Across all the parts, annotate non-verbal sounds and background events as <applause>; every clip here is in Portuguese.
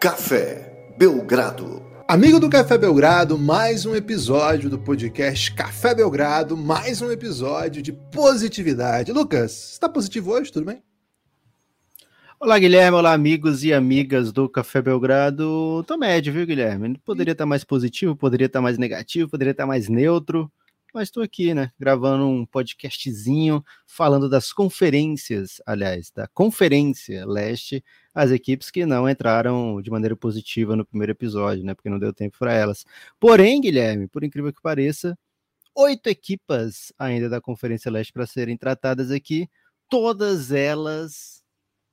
Café Belgrado. Amigo do Café Belgrado, mais um episódio do podcast Café Belgrado, mais um episódio de positividade. Lucas, está positivo hoje? Tudo bem? Olá, Guilherme. Olá, amigos e amigas do Café Belgrado. Tô médio, viu, Guilherme? Poderia estar mais positivo, poderia estar mais negativo, poderia estar mais neutro mas estou aqui, né, gravando um podcastzinho falando das conferências, aliás, da Conferência Leste, as equipes que não entraram de maneira positiva no primeiro episódio, né, porque não deu tempo para elas. Porém, Guilherme, por incrível que pareça, oito equipas ainda da Conferência Leste para serem tratadas aqui, todas elas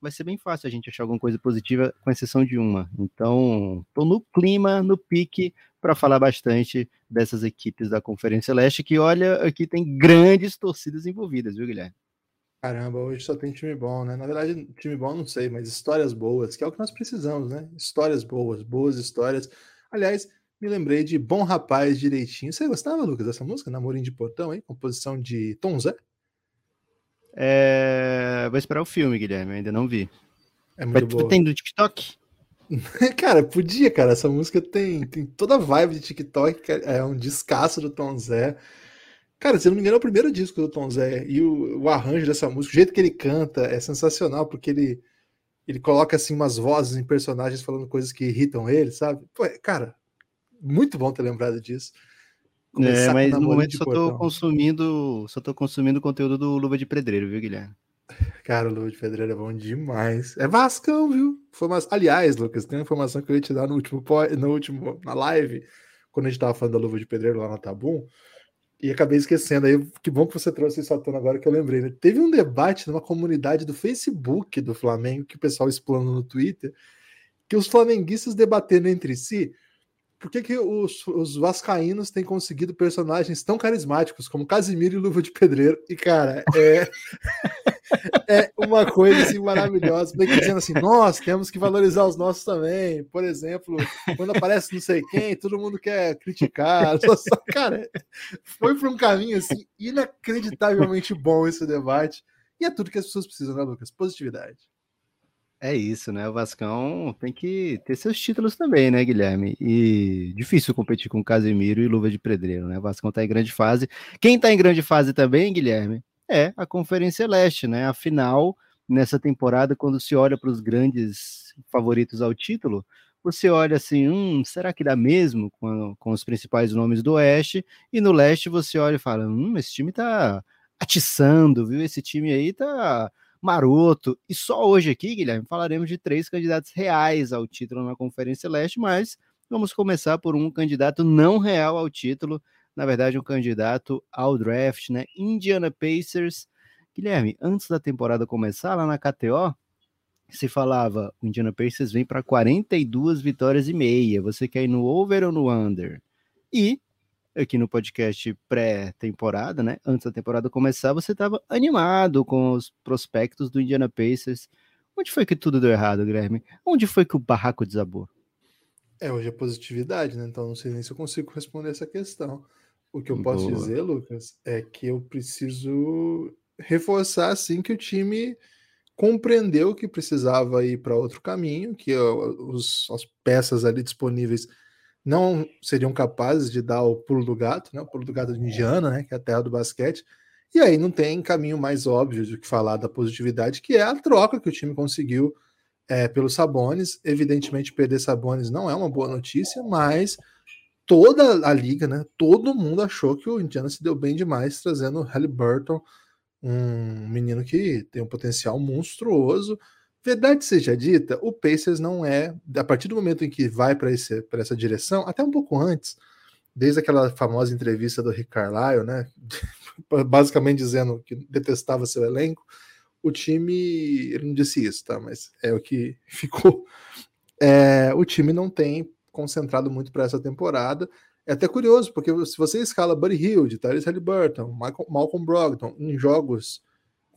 vai ser bem fácil a gente achar alguma coisa positiva, com exceção de uma. Então, estou no clima, no pique, para falar bastante dessas equipes da Conferência Leste, que olha, aqui tem grandes torcidas envolvidas, viu, Guilherme? Caramba, hoje só tem time bom, né? Na verdade, time bom não sei, mas histórias boas, que é o que nós precisamos, né? Histórias boas, boas histórias. Aliás, me lembrei de Bom Rapaz Direitinho. Você gostava, Lucas, dessa música? Namorinho de Portão, hein? Composição de Tom Zé? É... Vou esperar o filme, Guilherme, ainda não vi. É muito Vai, boa. Tem do TikTok? <laughs> cara, podia, cara. Essa música tem, tem toda a vibe de TikTok, é um descasso do Tom Zé. Cara, se não me engano, é o primeiro disco do Tom Zé. E o, o arranjo dessa música, o jeito que ele canta é sensacional, porque ele, ele coloca assim umas vozes em personagens falando coisas que irritam ele, sabe? Pô, cara, muito bom ter lembrado disso. É, mas no momento só tô consumindo, só tô consumindo conteúdo do Luva de Pedreiro, viu, Guilherme? Cara, o Luva de Pedreiro é bom demais. É Vascão, viu? Informação... Aliás, Lucas, tem uma informação que eu ia te dar no último, no último na live, quando a gente tava falando da Luva de Pedreiro lá na Tabum, e acabei esquecendo. Aí, que bom que você trouxe isso à tona agora que eu lembrei. Né? Teve um debate numa comunidade do Facebook do Flamengo, que o pessoal explana no Twitter, que os flamenguistas debatendo entre si por que, que os, os vascaínos têm conseguido personagens tão carismáticos como Casimiro e Luva de Pedreiro? E, cara, é, <laughs> é uma coisa assim, maravilhosa. Meio que dizendo assim, nós temos que valorizar os nossos também. Por exemplo, quando aparece não sei quem, todo mundo quer criticar. <laughs> Cara, foi para um caminho assim, inacreditavelmente bom esse debate. E é tudo que as pessoas precisam, né, Lucas? Positividade. É isso, né? O Vascão tem que ter seus títulos também, né, Guilherme? E difícil competir com Casemiro e Luva de Pedreiro, né? O Vascão tá em grande fase. Quem tá em grande fase também, Guilherme, é a Conferência Leste, né? Afinal, nessa temporada, quando se olha para os grandes favoritos ao título, você olha assim, hum, será que dá mesmo com, com os principais nomes do Oeste? E no Leste você olha e fala, hum, esse time tá atiçando, viu? Esse time aí tá maroto. E só hoje aqui, Guilherme, falaremos de três candidatos reais ao título na Conferência Leste, mas vamos começar por um candidato não real ao título, na verdade, um candidato ao draft, né? Indiana Pacers. Guilherme, antes da temporada começar, lá na KTO, se falava o Indiana Pacers vem para 42 vitórias e meia. Você quer ir no over ou no under? E aqui no podcast pré-temporada, né? Antes da temporada começar, você estava animado com os prospectos do Indiana Pacers. Onde foi que tudo deu errado, Guilherme? Onde foi que o barraco desabou? É, hoje é positividade, né? Então não sei nem se eu consigo responder essa questão. O que eu posso Boa. dizer, Lucas, é que eu preciso reforçar assim que o time compreendeu que precisava ir para outro caminho, que os, as peças ali disponíveis não seriam capazes de dar o pulo do gato, né? O pulo do gato de Indiana, né? Que é a terra do basquete. E aí não tem caminho mais óbvio do que falar da positividade, que é a troca que o time conseguiu é, pelo Sabones. Evidentemente, perder Sabones não é uma boa notícia, mas toda a liga, né? Todo mundo achou que o Indiana se deu bem demais, trazendo o Halliburton, um menino que tem um potencial monstruoso Verdade seja dita, o Pacers não é, a partir do momento em que vai para essa direção, até um pouco antes, desde aquela famosa entrevista do Rick Carlisle, né, <laughs> basicamente dizendo que detestava seu elenco, o time, ele não disse isso, tá, mas é o que <laughs> ficou. É, o time não tem concentrado muito para essa temporada. É até curioso, porque se você escala Buddy Hield, Tyrese Halliburton, Michael, Malcolm Brogdon em jogos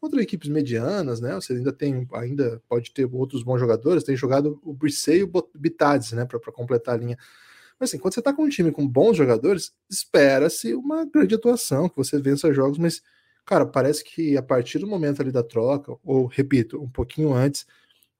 contra equipes medianas, né? Você ainda tem, ainda pode ter outros bons jogadores, tem jogado o Brissei e o Bitades, né, para completar a linha. Mas assim, quando você está com um time com bons jogadores, espera-se uma grande atuação, que você vença jogos, mas cara, parece que a partir do momento ali da troca, ou repito, um pouquinho antes,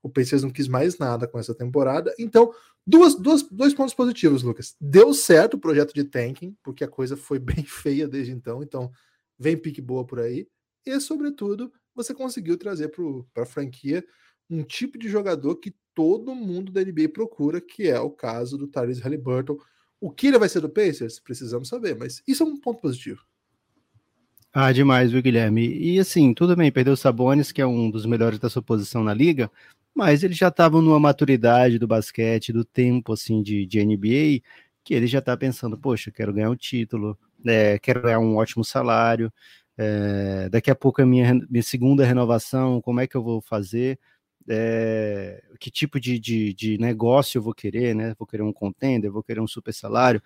O Pacers não quis mais nada com essa temporada. Então, duas, duas, dois pontos positivos, Lucas. Deu certo o projeto de tanking, porque a coisa foi <laughs> bem feia desde então. Então, vem pique boa por aí. E, sobretudo, você conseguiu trazer para a franquia um tipo de jogador que todo mundo da NBA procura, que é o caso do Tyrese Halliburton. O que ele vai ser do Pacers? Precisamos saber, mas isso é um ponto positivo. Ah, demais, viu, Guilherme? E assim, tudo bem, perdeu o Sabonis, que é um dos melhores da sua posição na liga, mas ele já estava numa maturidade do basquete, do tempo, assim, de, de NBA, que ele já está pensando, poxa, quero ganhar um título, é, quero ganhar um ótimo salário, é, daqui a pouco é minha, minha segunda renovação, como é que eu vou fazer? É, que tipo de, de, de, negócio eu vou querer, né? Vou querer um contender, vou querer um super salário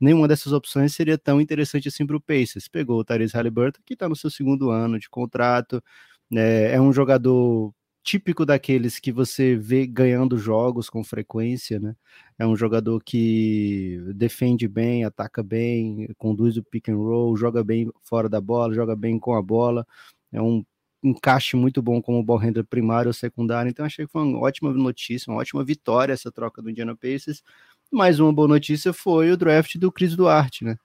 nenhuma dessas opções seria tão interessante assim para o Pacers. Pegou o Tyrese Halliburton, que está no seu segundo ano de contrato, né, é um jogador típico daqueles que você vê ganhando jogos com frequência, né? É um jogador que defende bem, ataca bem, conduz o pick and roll, joga bem fora da bola, joga bem com a bola. É um encaixe muito bom como ball handler primário ou secundário. Então achei que foi uma ótima notícia, uma ótima vitória essa troca do Indiana Pacers. Mais uma boa notícia foi o draft do Cris Duarte, né?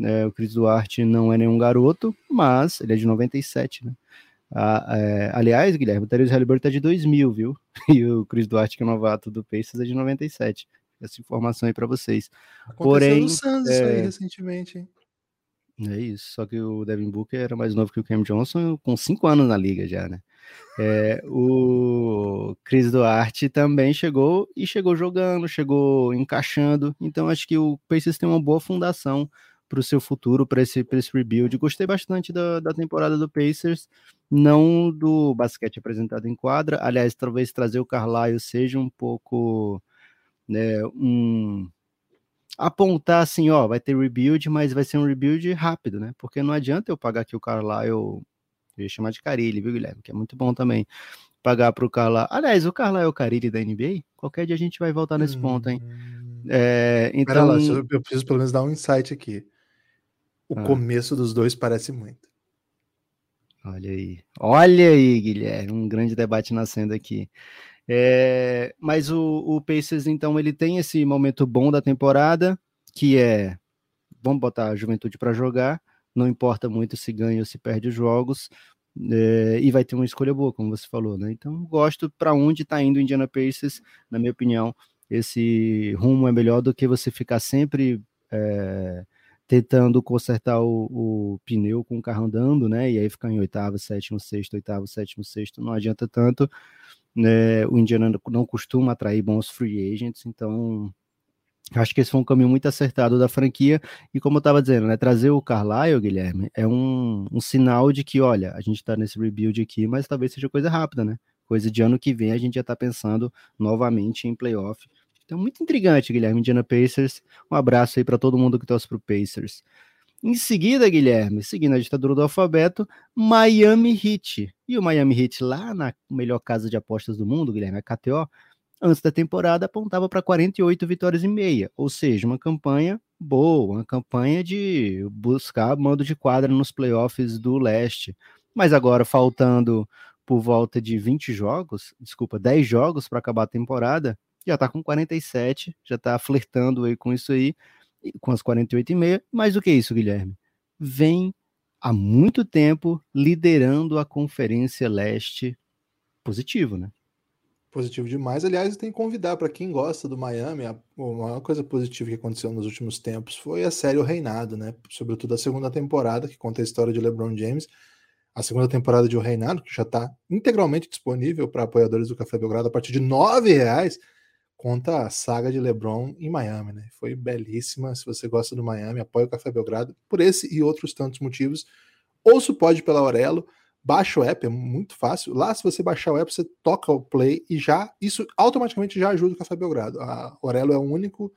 É, o Cris Duarte não é nenhum garoto, mas ele é de 97, né? Ah, é, aliás, Guilherme, o Therese Halliburton é de 2000, viu? <laughs> E o Cris Duarte, que é novato do Pacers, é de 97. Essa informação aí para vocês. Aconteceu Porém, no Suns é... aí recentemente, hein? É isso, só que o Devin Booker era mais novo que o Cam Johnson, com cinco anos na liga já, né? É, o Cris Duarte também chegou e chegou jogando, chegou encaixando. Então acho que o Pacers tem uma boa fundação para o seu futuro, para esse, esse rebuild. Gostei bastante da, da temporada do Pacers, não do basquete apresentado em quadra. Aliás, talvez trazer o Carlisle seja um pouco né, um apontar assim, ó, vai ter rebuild, mas vai ser um rebuild rápido, né? Porque não adianta eu pagar aqui o Carlisle eu ia chamar de Carilli, viu, Guilherme? Que é muito bom também. Pagar para o Carla. Aliás, o Carla é o Carilli da NBA? Qualquer dia a gente vai voltar nesse hum... ponto, hein? Hum. É, então... Lá, eu preciso pelo menos dar um insight aqui. O ah. começo dos dois parece muito. Olha aí. Olha aí, Guilherme. Um grande debate nascendo aqui. É, mas o, o Pacers, então, ele tem esse momento bom da temporada, que é vamos botar a juventude para jogar, não importa muito se ganha ou se perde os jogos, é, e vai ter uma escolha boa, como você falou, né? Então, gosto para onde está indo o Indiana Pacers, na minha opinião, esse rumo é melhor do que você ficar sempre é, tentando consertar o, o, pneu com o carro andando, né? E aí ficar em oitavo, sétimo, sexto, oitavo, sétimo, sexto, não adianta tanto. Né? O Indiana não costuma atrair bons free agents, então Acho que esse foi um caminho muito acertado da franquia. E como eu estava dizendo, né, trazer o Carlisle, Guilherme, é um, um sinal de que, olha, a gente está nesse rebuild aqui, mas talvez seja coisa rápida, né? Coisa de ano que vem a gente já está pensando novamente em playoff. Então, muito intrigante, Guilherme, Indiana Pacers. Um abraço aí para todo mundo que torce para o Pacers. Em seguida, Guilherme, seguindo a ditadura do alfabeto, Miami Heat. E o Miami Heat lá na melhor casa de apostas do mundo, Guilherme, a KTO, antes da temporada apontava para 48 vitórias e meia, ou seja, uma campanha boa, uma campanha de buscar mando de quadra nos playoffs do leste. Mas agora faltando por volta de 20 jogos, desculpa, 10 jogos para acabar a temporada, já está com 47, já está flertando aí com isso aí, com as 48 e meia. Mais do que isso, Guilherme? Vem há muito tempo liderando a Conferência Leste positivo, né? positivo demais. Aliás, tem que convidar para quem gosta do Miami, a, maior coisa positiva que aconteceu nos últimos tempos foi a série O Reinado, né? Sobretudo a segunda temporada, que conta a história de LeBron James. A segunda temporada de O Reinado, que já está integralmente disponível para apoiadores do Café Belgrado a partir de R$ reais, conta a saga de LeBron em Miami, né? Foi belíssima. Se você gosta do Miami, apoia o Café Belgrado por esse e outros tantos motivos. Ouço pode pela Aurelo baixa o app, é muito fácil. Lá, se você baixar o app, você toca o play e já isso automaticamente já ajuda o Café Belgrado. A Orelo é o único,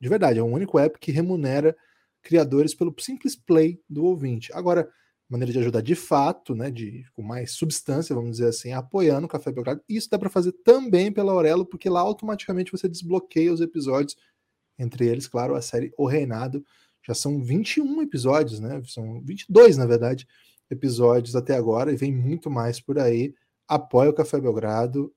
de verdade, é o único app que remunera criadores pelo simples play do ouvinte. Agora, maneira de ajudar de fato, né, de com mais substância, vamos dizer assim, apoiando o Café Belgrado. Isso dá para fazer também pela Aurelo, porque lá automaticamente você desbloqueia os episódios, entre eles, claro, a série O Reinado. Já são 21 episódios, né? São 22, na verdade episódios até agora e vem muito mais por aí. Apoie o Café Belgrado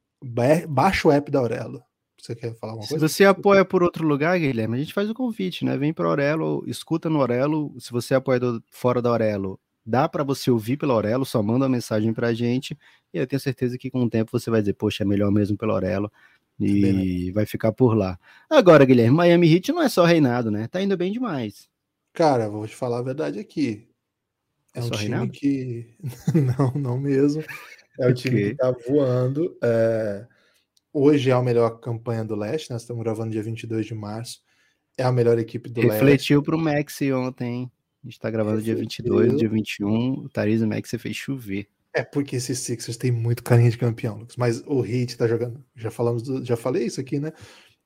baixa o app da Aurelo. Você quer falar alguma coisa? Se você apoia por outro lugar, Guilherme, a gente faz o convite, né? Vem para Aurelo, escuta no Aurelo. Se você é apoiador fora da Aurelo, dá para você ouvir pela Aurelo, só manda uma mensagem para a gente. E eu tenho certeza que com o tempo você vai dizer, poxa, é melhor mesmo pela Aurelo. E bem, vai ficar por lá. Agora, Guilherme, Miami Heat não é só reinado, né? Tá indo bem demais. Cara, vou te falar a verdade aqui. É, é um time reinado? que. <laughs> não, não mesmo. É <laughs> o time que tá voando. É... Hoje é a melhor campanha do Leste, nós estamos gravando dia 22 de março. É a melhor equipe do Refletiu Leste. Refletiu pro Maxi ontem. A gente tá gravando dia 22, dia 21. O Tariz Maxi fez chover. É porque esses Sixers têm muito carinho de campeão, Lucas. Mas o Heat tá jogando. Já falamos, do, já falei isso aqui, né?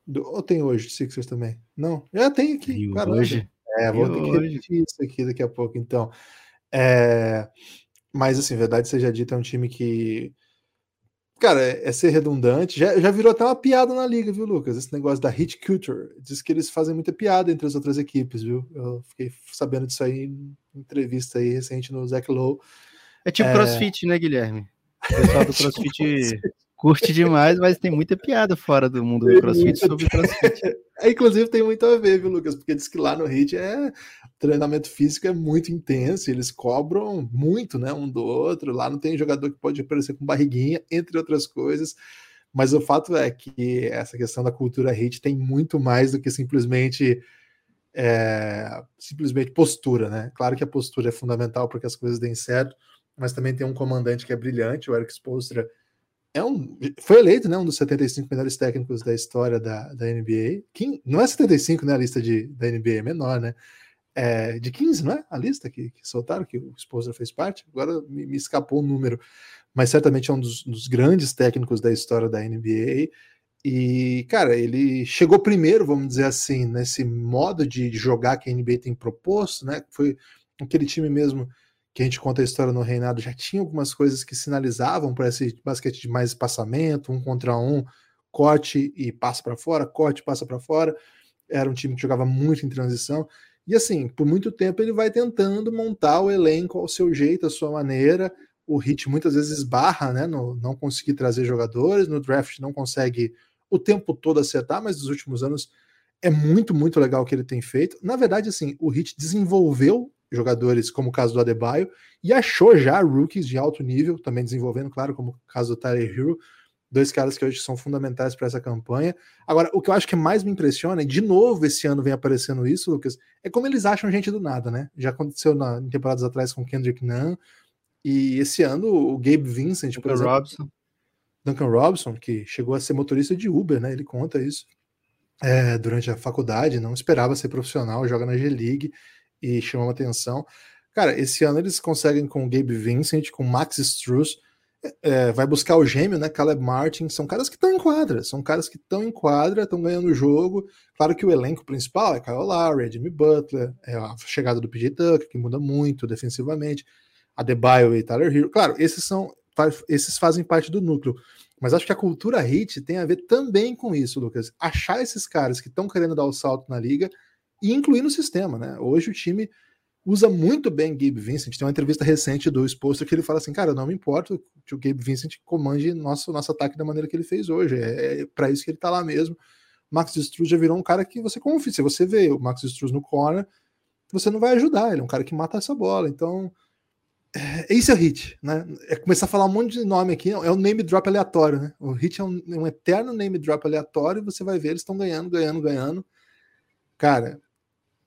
Do, ou tem hoje Sixers também? Não, já tem aqui. E hoje? É, vou ter que repetir isso aqui daqui a pouco. Então, é... mas assim, verdade seja dita, é um time que, cara, é, é ser redundante. Já, já virou até uma piada na liga, viu, Lucas? Esse negócio da hit culture. Diz que eles fazem muita piada entre as outras equipes, viu? Eu fiquei sabendo disso aí em entrevista aí recente no Zach Lowe. É tipo é... crossfit, né, Guilherme? O pessoal do <laughs> crossfit curte demais, mas tem muita piada fora do mundo do crossfit sobre crossfit. <laughs> É, inclusive tem muito a ver, viu, Lucas? Porque diz que lá no HIT é treinamento físico é muito intenso, eles cobram muito, né, um do outro. Lá não tem jogador que pode aparecer com barriguinha, entre outras coisas. Mas o fato é que essa questão da cultura HIT tem muito mais do que simplesmente é, simplesmente postura, né? Claro que a postura é fundamental para que as coisas deem certo, mas também tem um comandante que é brilhante, o Eric Spoelstra é um, foi eleito né, um dos 75 melhores técnicos da história da, da NBA. Quim, não é 75, né? A lista de, da NBA é menor, né? É, de 15, não é? A lista que, que soltaram, que o Spoelstra fez parte. Agora me, me, escapou o número, mas certamente é um dos, dos, grandes técnicos da história da NBA. E, cara, ele chegou primeiro, vamos dizer assim, nesse modo de jogar que a NBA tem proposto, né? Foi aquele time mesmo que a gente conta a história no Reinado, já tinha algumas coisas que sinalizavam para esse basquete de mais espaçamento, um contra um, corte e passa para fora, corte passa para fora. Era um time que jogava muito em transição. E assim, por muito tempo ele vai tentando montar o elenco ao seu jeito, à sua maneira. O Hit muitas vezes esbarra, né? No não conseguir trazer jogadores, no draft não consegue o tempo todo acertar, mas nos últimos anos é muito, muito legal o que ele tem feito. Na verdade, assim, o Hit desenvolveu jogadores como o caso do Adebayo, e achou já rookies de alto nível, também desenvolvendo, claro, como o caso do Tyler Hero, dois caras que hoje são fundamentais para essa campanha. Agora, o que eu acho que mais me impressiona, e de novo esse ano vem aparecendo isso, Lucas, é como eles acham gente do nada, né? Já aconteceu na, em temporadas atrás com Kendrick Nunn, e esse ano o Gabe Vincent, Duncan exemplo, Robson. Duncan Robson, que chegou a ser motorista de Uber, né? Ele conta isso. É, durante a faculdade, não esperava ser profissional, joga na G-League e chamou atenção. Cara, esse ano eles conseguem com o Gabe Vincent, com Max Struz, é, vai buscar o gêmeo, né? Caleb Martin, são caras que estão em quadra, são caras que estão em quadra, estão ganhando o jogo. Claro que o elenco principal é Kyle Lowry, é Jimmy Butler, é a chegada do PJ Tucker, que muda muito defensivamente, a Debaio e Tyler Hero. Claro, esses são esses fazem parte do núcleo. Mas acho que a cultura hit tem a ver também com isso, Lucas. Achar esses caras que estão querendo dar o salto na liga e incluir no sistema, né? Hoje o time usa muito bem Gabe Vincent. Tem uma entrevista recente do Exposter que ele fala assim: cara, não me importa que o Gabe Vincent comande nosso, nosso ataque da maneira que ele fez hoje. É, é para isso que ele tá lá mesmo. Max Struz já virou um cara que você confia. Se você vê o Max Struz no corner, você não vai ajudar. Ele é um cara que mata essa bola. Então, é, esse é o hit, né? É começar a falar um monte de nome aqui. É um name drop aleatório, né? O hit é um, um eterno name drop aleatório e você vai ver eles estão ganhando, ganhando, ganhando. Cara,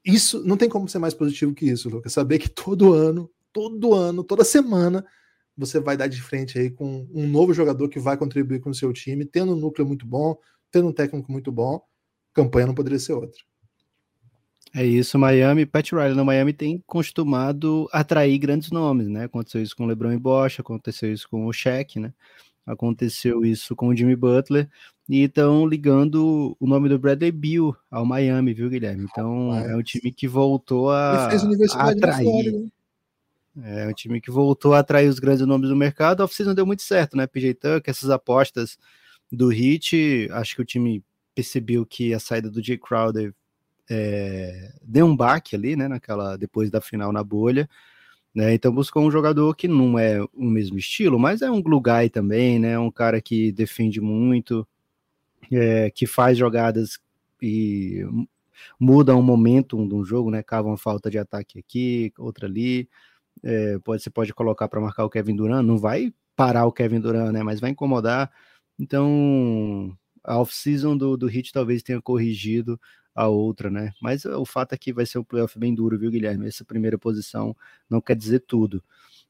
isso não tem como ser mais positivo que isso, Lucas. Saber que todo ano, todo ano, toda semana, você vai dar de frente aí com um novo jogador que vai contribuir com o seu time, tendo um núcleo muito bom, tendo um técnico muito bom, campanha não poderia ser outra. É isso, Miami, Pat Riley no Miami tem costumado atrair grandes nomes, né? Aconteceu isso com o LeBron e Bosch, aconteceu isso com o Shaq, né? Aconteceu isso com o Jimmy Butler e estão ligando o nome do Bradley Bill ao Miami, viu, Guilherme? Então Rapaz. é um time que voltou a, a atrair. Né? É um time que voltou a atrair os grandes nomes do mercado. A oficina deu muito certo, né? PJ Tucker, essas apostas do Hit, acho que o time percebeu que a saída do Jay Crowder é, deu um baque ali, né? Naquela depois da final na bolha Né? Então buscou um jogador que não é o mesmo estilo, mas é um glue guy também, né? Um cara que defende muito, é, que faz jogadas e muda um momento de um jogo, né? Cava uma falta de ataque aqui, outra ali. É, pode, você pode colocar para marcar o Kevin Durant, não vai parar o Kevin Durant, né? Mas vai incomodar. Então, a off-season do, do Hit talvez tenha corrigido a outra, né? Mas o fato é que vai ser um playoff bem duro, viu, Guilherme? Essa primeira posição não quer dizer tudo.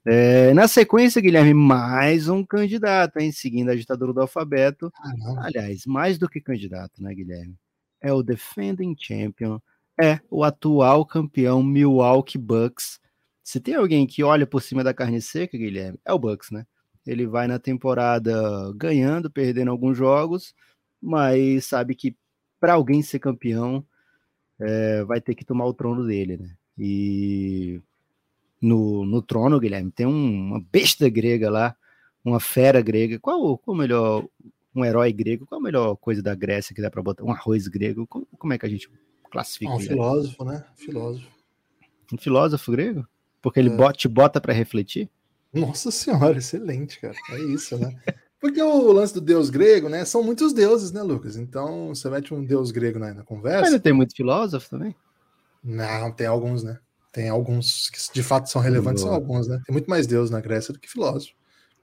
É, na sequência, Guilherme, mais um candidato, hein? Seguindo a ditadura do alfabeto. Ah, Aliás, mais do que candidato, né, Guilherme? É o defending champion, é o atual campeão Milwaukee Bucks. Se tem alguém que olha por cima da carne seca, Guilherme, é o Bucks, né? Ele vai na temporada ganhando, perdendo alguns jogos, mas sabe que para alguém ser campeão é, vai ter que tomar o trono dele, né? E no, no trono, Guilherme, tem um, uma besta grega lá, uma fera grega. Qual, qual o melhor, um herói grego? Qual a melhor coisa da Grécia que dá para botar? Um arroz grego? Como, como, é que a gente classifica? Um filósofo, né? Filósofo. Um filósofo grego? Porque ele é. bota, te bota para refletir? Nossa senhora, excelente, cara. É isso, né? Porque o lance do deus grego, né? São muitos deuses, né, Lucas? Então você mete um deus grego na, na conversa. Mas não tem muito filósofo também? Não, tem alguns, né? Tem alguns que de fato são relevantes, são alguns, né? Tem muito mais Deus na Grécia do que filósofo.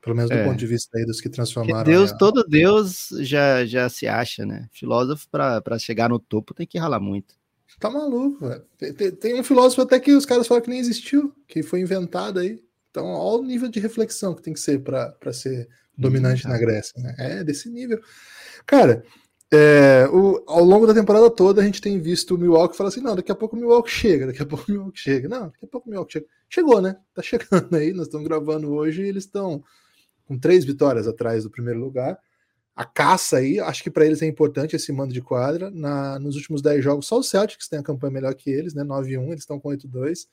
Pelo menos do é. ponto de vista aí dos que transformaram. Porque Deus, a... todo Deus já, já se acha, né? Filósofo, para chegar no topo, tem que ralar muito. Tá maluco, velho. Tem, tem, um filósofo até que os caras falam que nem existiu, que foi inventado aí. Então, olha o nível de reflexão que tem que ser para ser dominante hum, na Grécia, né? É desse nível. Cara, é, o, ao longo da temporada toda a gente tem visto o Milwaukee falar assim: não, daqui a pouco o Milwaukee chega, daqui a pouco o Milwaukee chega. Não, daqui a pouco o Milwaukee chega. Chegou, né? Tá chegando aí, nós estamos gravando hoje e eles estão com três vitórias atrás do primeiro lugar. A caça aí, acho que para eles é importante esse mando de quadra. Na, nos últimos 10 jogos, só o Celtics tem a campanha melhor que eles, né? 9-1, eles estão com 8-2.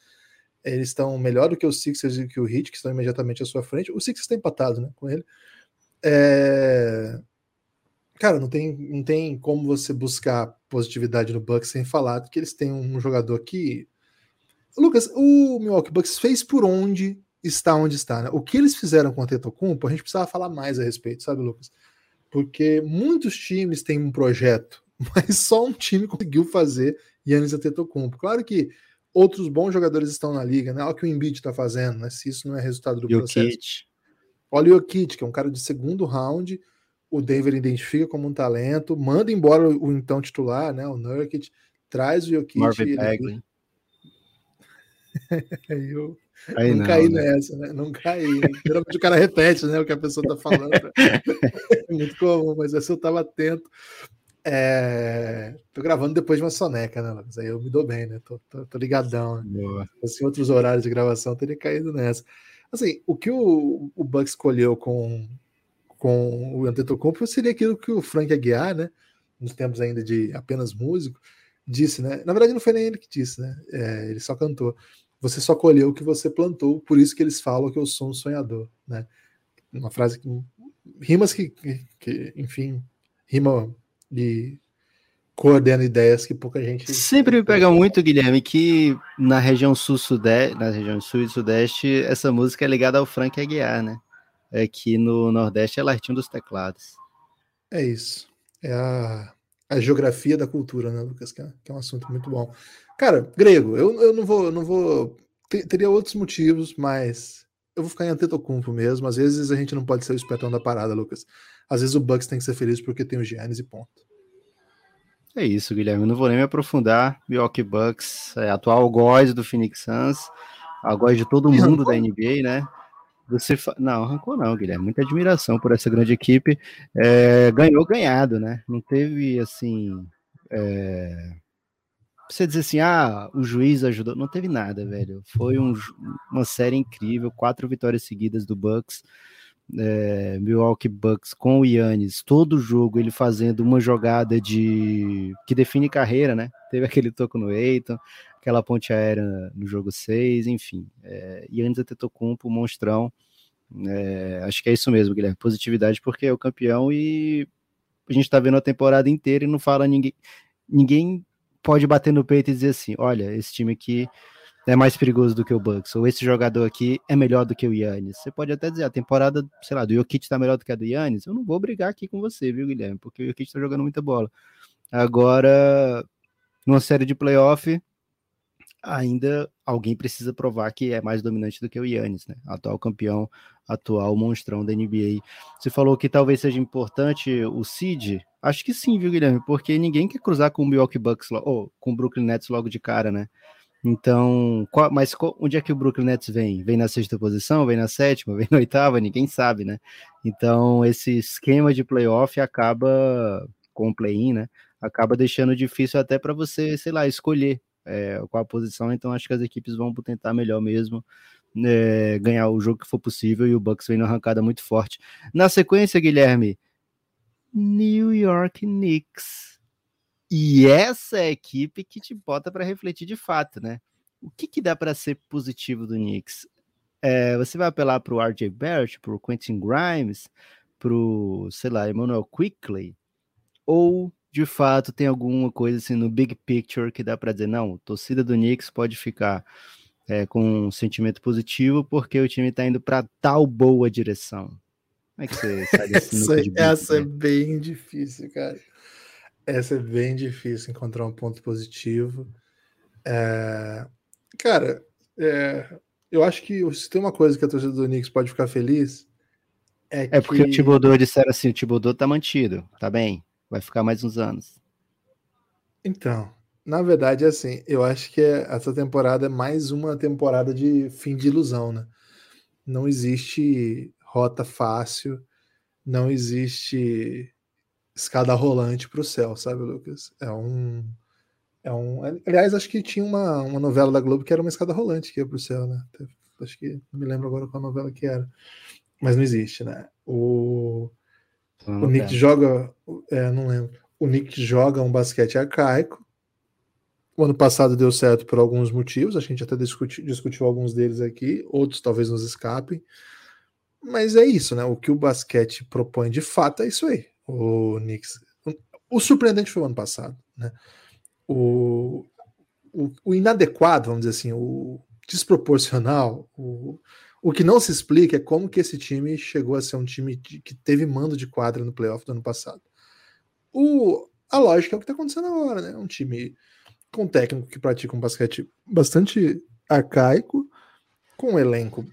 Eles estão melhor do que os Sixers e que o Heat, que estão imediatamente à sua frente. O Sixers está empatado, né? Com ele. É cara, não tem, não tem como você buscar positividade no Bucks sem falar que eles têm um jogador que. Lucas, o Milwaukee Bucks fez por onde está onde está. Né? O que eles fizeram com o Tetocumpo, a gente precisava falar mais a respeito, sabe, Lucas? Porque muitos times têm um projeto, <laughs> mas só um time conseguiu fazer Yannis Antetokounmpo. Claro que outros bons jogadores estão na liga, né? Olha o que o Embiid está fazendo, né? Se isso não é resultado do Jokic. processo. Olha o Jokic, que é um cara de segundo round, o Denver identifica como um talento, manda embora o, então titular, né, o Nurkic, traz o Jokic. Marvin Bagley. <laughs> Aí eu Aí não, não caí né? nessa, né? Não caí. Geralmente o cara repete né, o que a pessoa tá falando. <laughs> é muito comum, mas essa eu tava atento. É... Tô gravando depois de uma soneca, né, Lucas? Aí eu me dou bem, né? Tô, tô, tô ligadão. Né? Assim, outros horários de gravação teria caído nessa. Assim, o que o, o Buck escolheu com, com o Antetokounmpo seria aquilo que o Frank Aguiar, né, nos tempos ainda de apenas músico, disse, né? Na verdade não foi nem ele que disse, né? É, ele só cantou. Você só colheu o que você plantou, por isso que eles falam que eu sou um sonhador, né? Uma frase que rimas que, que, que enfim, rima e coordena ideias que pouca gente sempre me pega muito Guilherme que na região sul sudeste na região sul e sudeste essa música é ligada ao Frank Aguiar né aqui é no Nordeste é Lartinho dos Teclados. É isso. É a, a geografia da cultura, né, Lucas? Que é, que é um assunto muito bom. Cara, grego, eu, eu não vou. Eu não vou ter, teria outros motivos, mas eu vou ficar em Antetokounmpo mesmo. Às vezes a gente não pode ser o espetão da parada, Lucas. Às vezes o Bucks tem que ser feliz porque tem o Giannis e ponto. É isso, Guilherme. Não vou nem me aprofundar. Milwaukee Bucks, é, atual algoz do Phoenix Suns, algoz de todo mundo da NBA, né? Você fa... Não, arrancou não, Guilherme. Muita admiração por essa grande equipe. É, ganhou ganhado, né? Não teve assim. É... Você dizer assim, ah, o juiz ajudou. Não teve nada, velho. Foi um, uma série incrível, quatro vitórias seguidas do Bucks. É, Milwaukee Bucks com o Yannis, todo jogo ele fazendo uma jogada de que define carreira, né? Teve aquele toco no Eiton, aquela ponte aérea no jogo 6, enfim. É, Yannis Antetokounmpo, monstrão. É, acho que é isso mesmo, Guilherme. Positividade porque é o campeão e a gente tá vendo a temporada inteira e não fala ninguém. Ninguém pode bater no peito e dizer assim: olha, esse time aqui é mais perigoso do que o Bucks, ou esse jogador aqui é melhor do que o Yannis. Você pode até dizer, a temporada, sei lá, do Jokic tá melhor do que a do Yannis. Eu não vou brigar aqui com você, viu, Guilherme? Porque o Jokic tá jogando muita bola. Agora, numa série de playoff, ainda alguém precisa provar que é mais dominante do que o Yannis, né? Atual campeão, atual monstrão da NBA. Você falou que talvez seja importante o seed. Acho que sim, viu, Guilherme? Porque ninguém quer cruzar com o Milwaukee Bucks ou com o Brooklyn Nets logo de cara, né? Então, qual, mas qual, onde é que o Brooklyn Nets vem? Vem na sexta posição, vem na sétima, <laughs> vem na oitava, ninguém sabe, né? Então, esse esquema de playoff acaba com o play-in, né? Acaba deixando difícil até para você, sei lá, escolher é, qual a posição. Então, acho que as equipes vão tentar melhor mesmo. É, ganhar o jogo que for possível e o Bucks vem na arrancada muito forte. Na sequência, Guilherme, New York Knicks e essa é a equipe que te bota para refletir de fato, né? O que, que dá para ser positivo do Knicks? É, você vai apelar para o RJ Barrett, para o Quentin Grimes, para o, sei lá, Emmanuel Quickley? Ou, de fato, tem alguma coisa assim no big picture que dá para dizer, não, torcida do Knicks pode ficar é, com um sentimento positivo porque o time está indo para tal boa direção? Como é que você sai desse <laughs> essa, essa é bem difícil, cara. Essa é bem difícil encontrar um ponto positivo. É... Cara, é... eu acho que se tem uma coisa que a torcida do Knicks pode ficar feliz é, é porque o Tibodô disseram assim: o Tibodô tá mantido, tá bem, vai ficar mais uns anos. Então, na verdade, é assim, eu acho que essa temporada é mais uma temporada de fim de ilusão, né? Não existe rota fácil, não existe escada rolante para o céu, sabe, Lucas? É um. É um. Aliás, acho que tinha uma, uma novela da Globo que era uma escada rolante que ia para o céu, né? Acho que não me lembro agora qual novela que era. Mas não existe, né? O, o Nick joga. É, não lembro. O Nick joga um basquete arcaico. O ano passado deu certo por alguns motivos, a gente até discutiu, discutiu alguns deles aqui, outros talvez nos escapem. Mas é isso, né? O que o basquete propõe de fato é isso aí o Knicks. O surpreendente foi o ano passado, né? O, o, o, inadequado, vamos dizer assim, o desproporcional, o, o que não se explica é como que esse time chegou a ser um time que teve mando de quadra no playoff do ano passado. O, a lógica é o que está acontecendo agora, né? Um time com técnico que pratica um basquete bastante arcaico, com um elenco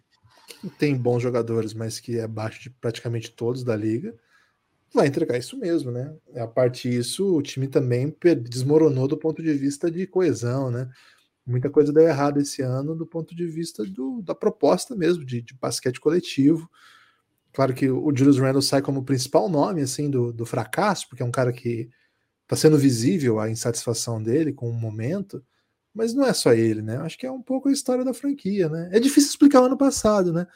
que tem bons jogadores, mas que é abaixo de praticamente todos da liga, vai entregar isso mesmo, né? A parte disso, o time também desmoronou do ponto de vista de coesão, né? Muita coisa deu errado esse ano do ponto de vista do, da proposta mesmo, de, de basquete coletivo. Claro que o Julius Randle sai como principal nome assim do, do fracasso, porque é um cara que está sendo visível a insatisfação dele com o momento, mas não é só ele, né? Acho que é um pouco a história da franquia, né? É difícil explicar o ano passado, né?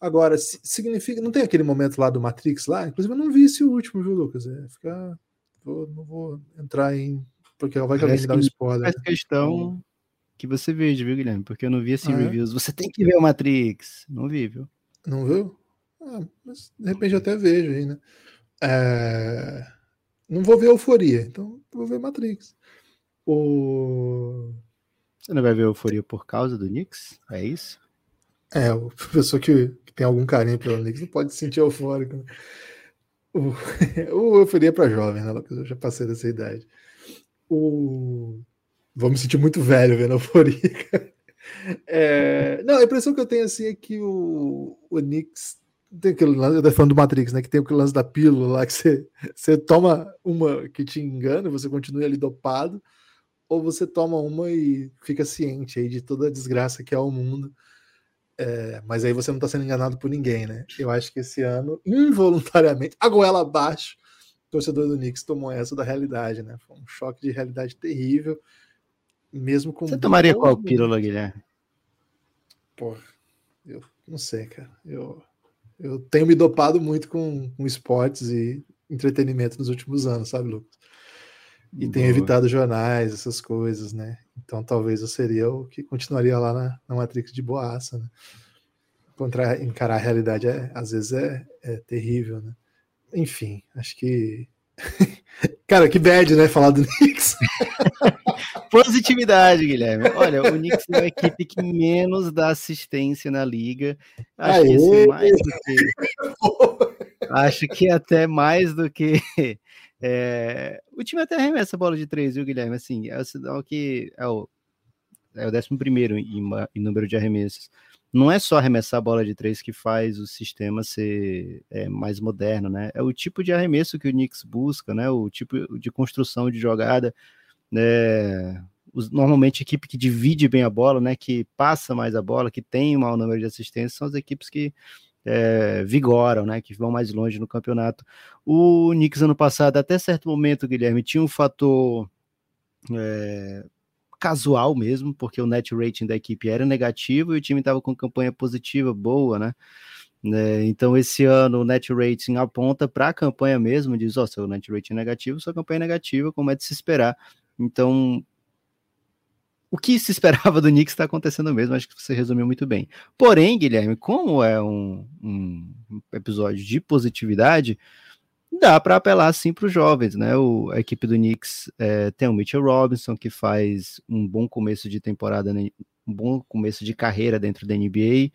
Agora, significa. Não tem aquele momento lá do Matrix lá? Inclusive, eu não vi esse último, viu, Lucas? É, fica, vou, não vou entrar em. Porque vai que alguém me dá um spoiler. Faz questão que você veja, viu, Guilherme? Porque eu não vi esses ah, é? reviews. É? Você tem que ver o Matrix. Não vi, viu? Não viu? Ah, mas de repente eu até vejo aí, né? É... Não vou ver Euforia, então vou ver Matrix. O... Você não vai ver Euforia por causa do Knicks? É isso? É, o pessoa que, que tem algum carinho pelo Knicks não pode se sentir eufórico. Né? O, <laughs> o euforia para jovem, né, Lucas? Eu já passei dessa idade. O... Vou me sentir muito velho vendo euforia. <laughs> É... Não, a impressão que eu tenho assim é que o, o Knicks tem aquele lance, eu falando do Matrix, né? Que tem aquele lance da pílula lá que você, você toma uma que te engana, você continua ali dopado, ou você toma uma e fica ciente aí de toda a desgraça que é o mundo. É, mas aí você não está sendo enganado por ninguém, né? Eu acho que esse ano, involuntariamente, a goela abaixo, o torcedor do Knicks tomou essa da realidade, né? Foi um choque de realidade terrível, mesmo com. Você tomaria qual pílula, Guilherme? Pô, eu não sei, cara. Eu, eu tenho me dopado muito com, com esportes e entretenimento nos últimos anos, sabe, Lucas? E Boa. tenho evitado jornais, essas coisas, né? Então talvez eu seria o que continuaria lá na, na Matrix de boaça, né? Contra, encarar a realidade é, às vezes é, é terrível, né? Enfim, acho que. <laughs> Cara, que bad, né? Falar do Knicks. <laughs> Positividade, Guilherme. Olha, o Knicks é a equipe que menos dá assistência na liga. Acho Aê. que é mais do que. Acho que até mais do que. É... O time até arremessa a bola de três, viu, Guilherme? Assim, é o sinal que é o, é o décimo primeiro em, em número de arremessos não é só arremessar a bola de três que faz o sistema ser é, mais moderno, né? É o tipo de arremesso que o Knicks busca, né? O tipo de construção de jogada, né? Normalmente equipe que divide bem a bola, né? Que passa mais a bola, que tem um maior número de assistências, são as equipes que é, vigoram, né? Que vão mais longe no campeonato. O Knicks ano passado, até certo momento, Guilherme, tinha um fator é, casual mesmo, porque o net rating da equipe era negativo e o time estava com campanha positiva boa, né? né? Então, esse ano o net rating aponta para a campanha mesmo, diz: Ó, oh, seu net rating é negativo, sua campanha é negativa, como é de se esperar. Então, o que se esperava <laughs> do Knicks está acontecendo mesmo, acho que você resumiu muito bem. Porém, Guilherme, como é um, um episódio de positividade, dá para apelar sim para os jovens, né? O, a equipe do Knicks é, tem o Mitchell Robinson que faz um bom começo de temporada, né? um bom começo de carreira dentro da NBA.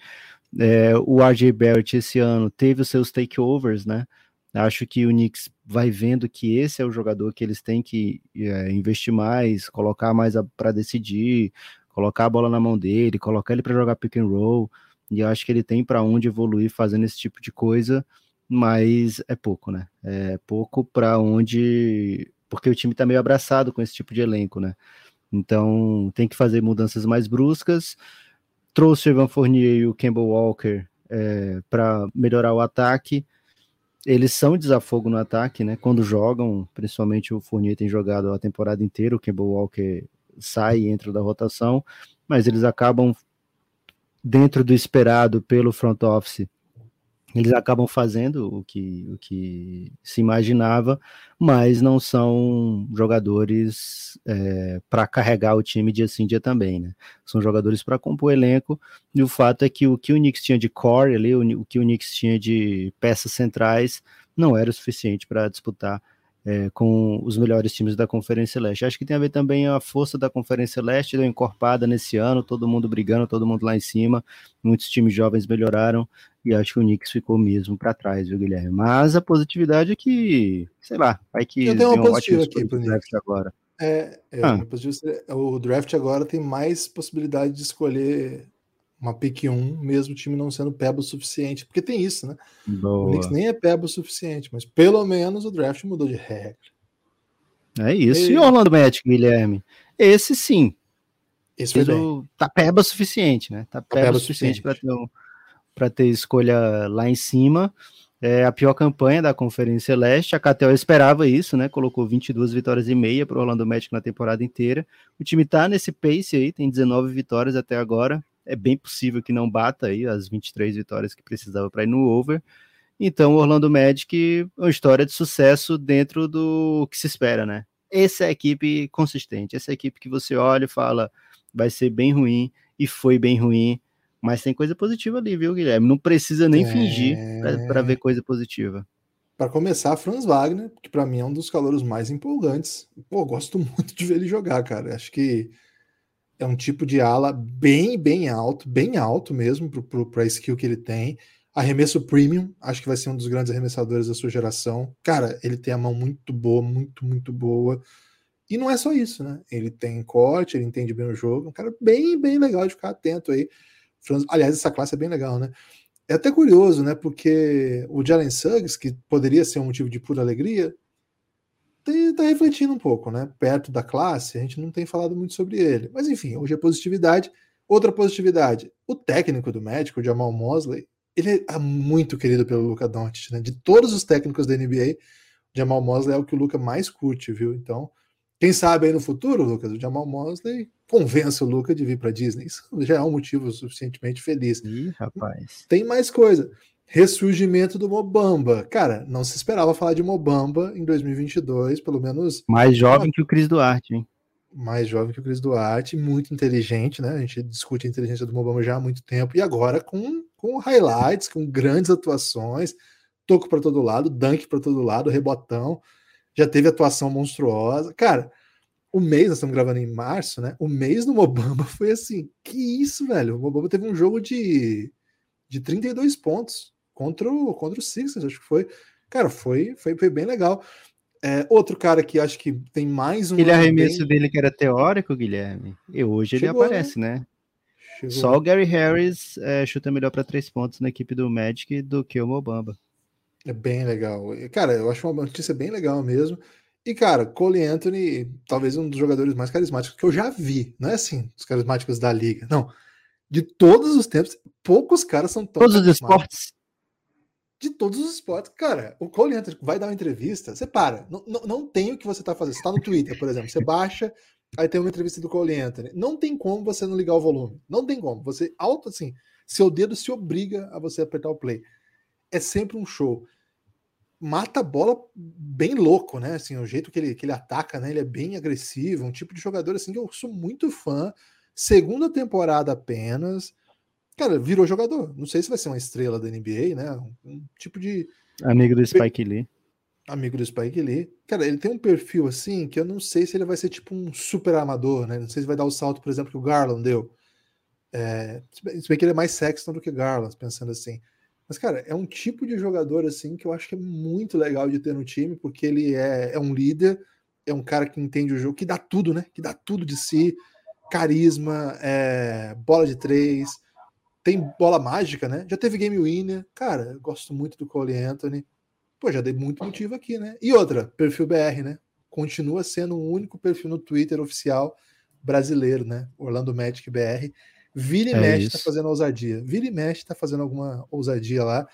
É, o RJ Barrett esse ano teve os seus takeovers, né? Acho que o Knicks vai vendo que esse é o jogador que eles têm que é, investir mais, colocar mais para decidir, colocar a bola na mão dele, colocar ele para jogar pick and roll. E acho que ele tem para onde evoluir fazendo esse tipo de coisa mas é pouco, né? É pouco para onde. Porque o time está meio abraçado com esse tipo de elenco, né? Então tem que fazer mudanças mais bruscas. Trouxe o Evan Fournier e o Campbell Walker é, para melhorar o ataque. Eles são desafogo no ataque, né? Quando jogam, principalmente o Fournier tem jogado a temporada inteira, o Campbell Walker sai e entra da rotação, mas eles acabam dentro do esperado pelo front office eles acabam fazendo o que, o que se imaginava, mas não são jogadores é, para carregar o time dia sim, dia também, né? São jogadores para compor elenco, e o fato é que o que o Knicks tinha de core ali, o, o que o Knicks tinha de peças centrais, não era o suficiente para disputar é, com os melhores times da Conferência Leste. Acho que tem a ver também a força da Conferência Leste, deu encorpada nesse ano, todo mundo brigando, todo mundo lá em cima, muitos times jovens melhoraram, e acho que o Knicks ficou mesmo para trás, viu, Guilherme? Mas a positividade é que, sei lá, vai que. Eu tenho uma positiva aqui pro draft agora. É, é ah. o draft agora tem mais possibilidade de escolher uma pick 1, mesmo o time não sendo peba o suficiente, porque tem isso, né? Boa. O Knicks nem é peba o suficiente, mas pelo menos o draft mudou de regra. É isso. E, e o Orlando Magic, Guilherme? Esse sim. Esse foi bem. Tá peba o suficiente, né? Tá, tá peba, peba o suficiente para ter um para ter escolha lá em cima. É a pior campanha da Conferência Leste. A Catel esperava isso, né? Colocou 22 vitórias e meia para o Orlando Magic na temporada inteira. O time está nesse pace aí, tem 19 vitórias até agora. É bem possível que não bata aí as 23 vitórias que precisava para ir no over. Então, o Orlando Magic é uma história de sucesso dentro do que se espera, né? Essa é a equipe consistente, essa é a equipe que você olha e fala vai ser bem ruim e foi bem ruim mas tem coisa positiva ali, viu, Guilherme? Não precisa nem é... fingir para ver coisa positiva. Para começar, Franz Wagner, que para mim é um dos calouros mais empolgantes. Pô, gosto <laughs> muito de ver ele jogar, cara. Acho que é um tipo de ala bem, bem alto, bem alto mesmo para a skill que ele tem. Arremesso premium, acho que vai ser um dos grandes arremessadores da sua geração. Cara, ele tem a mão muito boa, muito, muito boa. E não é só isso, né? Ele tem corte, ele entende bem o jogo. Um cara bem, bem legal de ficar atento aí. Aliás, essa classe é bem legal, né? É até curioso, né? Porque o Jalen Suggs, que poderia ser um motivo de pura alegria, está refletindo um pouco, né? Perto da classe, a gente não tem falado muito sobre ele. Mas enfim, hoje é positividade. Outra positividade, o técnico do médico, o Jamal Mosley, ele é muito querido pelo Luca Doncic, né? De todos os técnicos da NBA, Jamal Mosley é o que o Luca mais curte, viu? Então, quem sabe aí no futuro, Lucas, o Jamal Mosley convença o Luca de vir para Disney. Isso já é um motivo suficientemente feliz. Ih, rapaz. Tem mais coisa. Ressurgimento do Mobamba. Cara, não se esperava falar de Mobamba em 2022, pelo menos. Mais jovem que o Cris Duarte, hein? Mais jovem que o Cris Duarte, muito inteligente, né? A gente discute a inteligência do Mobamba já há muito tempo. E agora com, com highlights, com grandes atuações, toco para todo lado, dunk para todo lado, rebotão. Já teve atuação monstruosa. Cara, o mês, nós estamos gravando em março, né? O mês do Mobamba <laughs> foi assim, que isso, velho? O Mobamba teve um jogo de, de 32 pontos contra o, contra o Sixers, acho que foi. Cara, foi, foi, foi bem legal. É, outro cara que acho que tem mais um. Aquele arremesso bem... dele que era teórico, Guilherme. E hoje Chegou, ele aparece, né? né? Só o Gary Harris é, chuta melhor para três pontos na equipe do Magic do que o Mobamba. É bem legal. Cara, eu acho uma notícia bem legal mesmo. E, cara, Cole Anthony, talvez um dos jogadores mais carismáticos que eu já vi. Não é assim, os carismáticos da liga. Não. De todos os tempos, poucos caras são tão. Todos os esportes de todos os esportes. Cara, o Cole Anthony vai dar uma entrevista, você para. Não, não, não tem o que você tá fazendo. Você tá no Twitter, por exemplo, você baixa, aí tem uma entrevista do Cole Anthony. Não tem como você não ligar o volume. Não tem como. Você, alto assim, seu dedo se obriga a você apertar o play. É sempre um show. Mata a bola bem louco, né? Assim, o jeito que ele, que ele ataca, né? Ele é bem agressivo, um tipo de jogador assim que eu sou muito fã. Segunda temporada apenas cara, virou jogador. Não sei se vai ser uma estrela da NBA, né? Um, tipo de. Amigo do Spike Lee. Amigo do Spike Lee. Cara, ele tem um perfil assim que eu não sei se ele vai ser tipo um super amador, né? Não sei se vai dar o salto, por exemplo, que o Garland deu. É, se bem que ele é mais Sexton do que Garland, pensando assim. Mas, cara, é um tipo de jogador assim que eu acho que é muito legal de ter no time, porque ele é, é um líder, é um cara que entende o jogo, que dá tudo, né? Que dá tudo de si, carisma, é, bola de três, tem bola mágica, né? Já teve game winner. Cara, eu gosto muito do Cole Anthony. Pô, já dei muito motivo aqui, né? E outra, perfil BR, né? Continua sendo o único perfil no Twitter oficial brasileiro, né? Orlando Magic BR. Vira e é mexe tá fazendo ousadia. Vira e mexe tá fazendo alguma ousadia lá.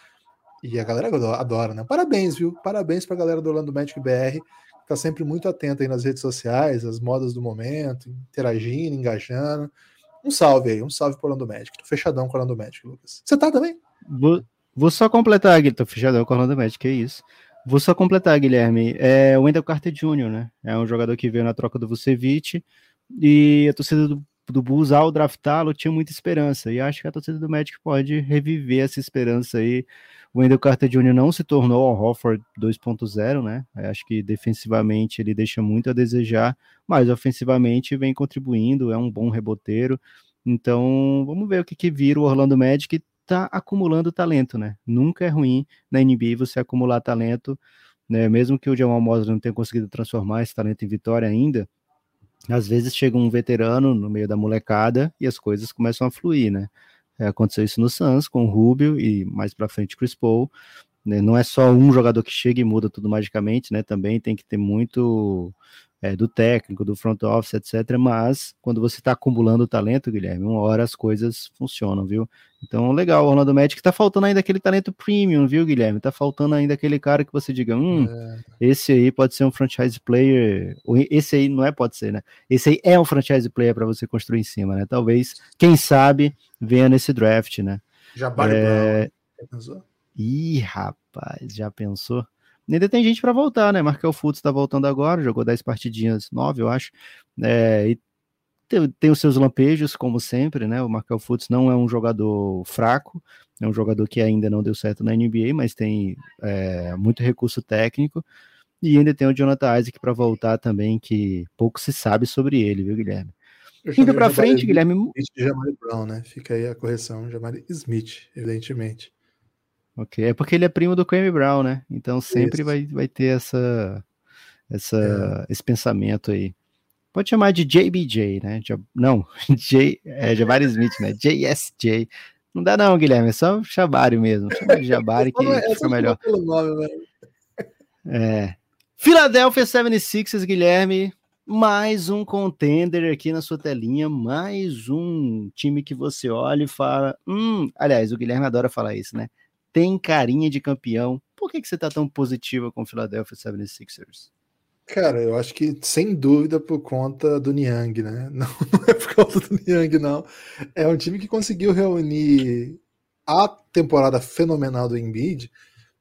E a galera adora, né? Parabéns, viu? Parabéns pra galera do Orlando Magic BR. Tá sempre muito atenta aí nas redes sociais, as modas do momento, interagindo, engajando. Um salve aí, um salve pro Orlando Magic. Tô fechadão com o Orlando Magic, Lucas. Você tá também? Vou, vou só completar, Guilherme. Tô fechadão com o Orlando Magic, é isso. Vou só completar, Guilherme. É o Wendell Carter Jr., né? É um jogador que veio na troca do Vucevic e a torcida do, do Bulls, ao draftá-lo, tinha muita esperança. E acho que a torcida do Magic pode reviver essa esperança aí. O Wendell Carter Jr. não se tornou o Hofford 2.0, né? Acho que defensivamente ele deixa muito a desejar, mas ofensivamente vem contribuindo, é um bom reboteiro. Então, vamos ver o que, que vira o Orlando Magic tá acumulando talento, né? Nunca é ruim na NBA você acumular talento, né? Mesmo que o Jamal Mosley não tenha conseguido transformar esse talento em vitória ainda, às vezes chega um veterano no meio da molecada e as coisas começam a fluir, né? É, aconteceu isso no Suns com o Rubio e mais para frente Chris Paul. Né? Não é só um jogador que chega e muda tudo magicamente, né? Também tem que ter muito é, do técnico, do front office, etc. Mas quando você está acumulando talento, Guilherme, uma hora as coisas funcionam, viu? Então, legal, o Orlando Magic tá faltando ainda aquele talento premium, viu, Guilherme? Tá faltando ainda aquele cara que você diga, hum, é. esse aí pode ser um franchise player, esse aí não é, pode ser, né? Esse aí é um franchise player para você construir em cima, né? Talvez, quem sabe, venha nesse draft, né? Já é... Brown. Ih, rapaz, já pensou? Ainda tem gente para voltar, né? Markel Fultz está voltando agora, jogou 10 partidinhas, 9, eu acho. É, e tem, tem, os seus lampejos, como sempre, né? O Markel Fultz não é um jogador fraco, é um jogador que ainda não deu certo na NBA, mas tem é, muito recurso técnico. E ainda tem o Jonathan Isaac para voltar também, que pouco se sabe sobre ele, viu, Guilherme? Indo para frente, Guilherme. Smith de Jamari Brown, né? Fica aí a correção, Jamari Smith, evidentemente. Ok, é porque ele é primo do Kwame Brown, né? Então sempre vai, vai ter essa, essa, é. esse pensamento aí. Pode chamar de JBJ, né? Não, <laughs> J, é Jabari Smith, né? JSJ. Não dá não, Guilherme, é só Jabari mesmo. Chama de Jabari que <laughs> é, fica melhor. Nome, é. Philadelphia 76ers, Guilherme. Mais um contender aqui na sua telinha, mais um time que você olha e fala. Hum, aliás, o Guilherme adora falar isso, né? Tem carinha de campeão. Por que, que você está tão positiva com o Philadelphia 76ers? Cara, eu acho que sem dúvida por conta do Niang, né? <laughs> Não, não é por conta do Niang, não. É um time que conseguiu reunir a temporada fenomenal do Embiid,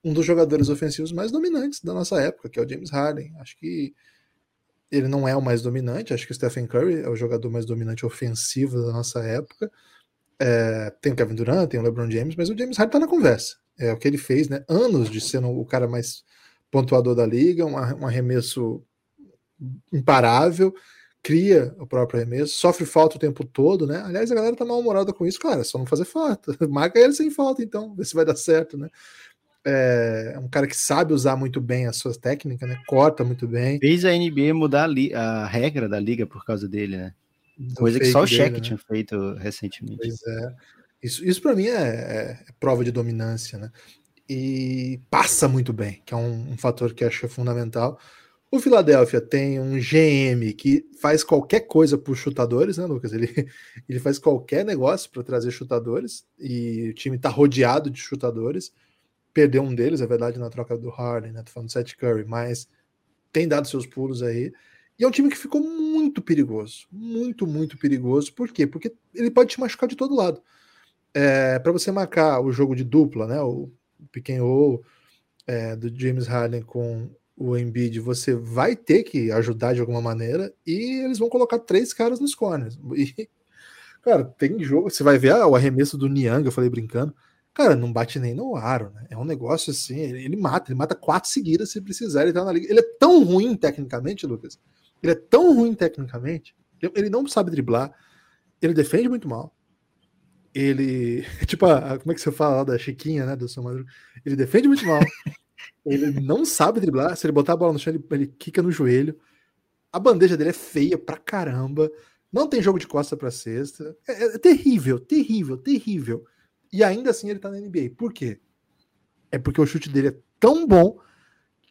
um dos jogadores ofensivos mais dominantes da nossa época, que é o James Harden. Acho que ele não é o mais dominante, acho que o Stephen Curry é o jogador mais dominante ofensivo da nossa época. É, tem o Kevin Durant, tem o LeBron James, mas o James Harden tá na conversa. É o que ele fez, né? Anos de ser o cara mais pontuador da liga, um, arremesso imparável, cria o próprio arremesso, sofre falta o tempo todo, né? Aliás, a galera tá mal-humorada com isso, cara, é só não fazer falta. <laughs> Marca ele sem falta, então, vê se vai dar certo, né? É um cara que sabe usar muito bem as suas técnicas, né? Corta muito bem. Fez a NBA mudar a, a regra da liga por causa dele, né? Coisa que só o Shaq né? tinha feito recentemente. Pois é. Isso, isso para mim é, é, é, prova de dominância, né? E passa muito bem, que é um, um fator que acho que é fundamental. O Philadelphia tem um GM que faz qualquer coisa por chutadores, né, Lucas? Ele, <laughs> ele faz qualquer negócio para trazer chutadores e o time está rodeado de chutadores. Perdeu um deles, é verdade, na troca do Harden, né? Tô falando do Seth Curry, mas tem dado seus pulos aí. E é um time que ficou muito perigoso, muito, muito perigoso. Por quê? Porque ele pode te machucar de todo lado. É, para você marcar o jogo de dupla, né? O pick é, do James Harden com o Embiid, você vai ter que ajudar de alguma maneira e eles vão colocar três caras nos corners. E, cara, tem jogo, você vai ver ah, o arremesso do Niang, eu falei brincando, cara, não bate nem no aro, né? É um negócio assim, ele, ele mata, ele mata quatro seguidas se precisar, ele tá na liga. Ele é tão ruim tecnicamente, Lucas. Ele é tão ruim tecnicamente, ele não sabe driblar, ele defende muito mal. Ele, <laughs> tipo, a, como é que você fala lá da Chiquinha, né, do seu Madruga? Ele defende muito mal. <laughs> Ele não sabe driblar. Se ele botar a bola no chão, ele, ele quica no joelho. A bandeja dele é feia pra caramba. Não tem jogo de costa pra cesta. É, é, terrível, terrível, terrível. E ainda assim ele tá na NBA. Por quê? É porque o chute dele é tão bom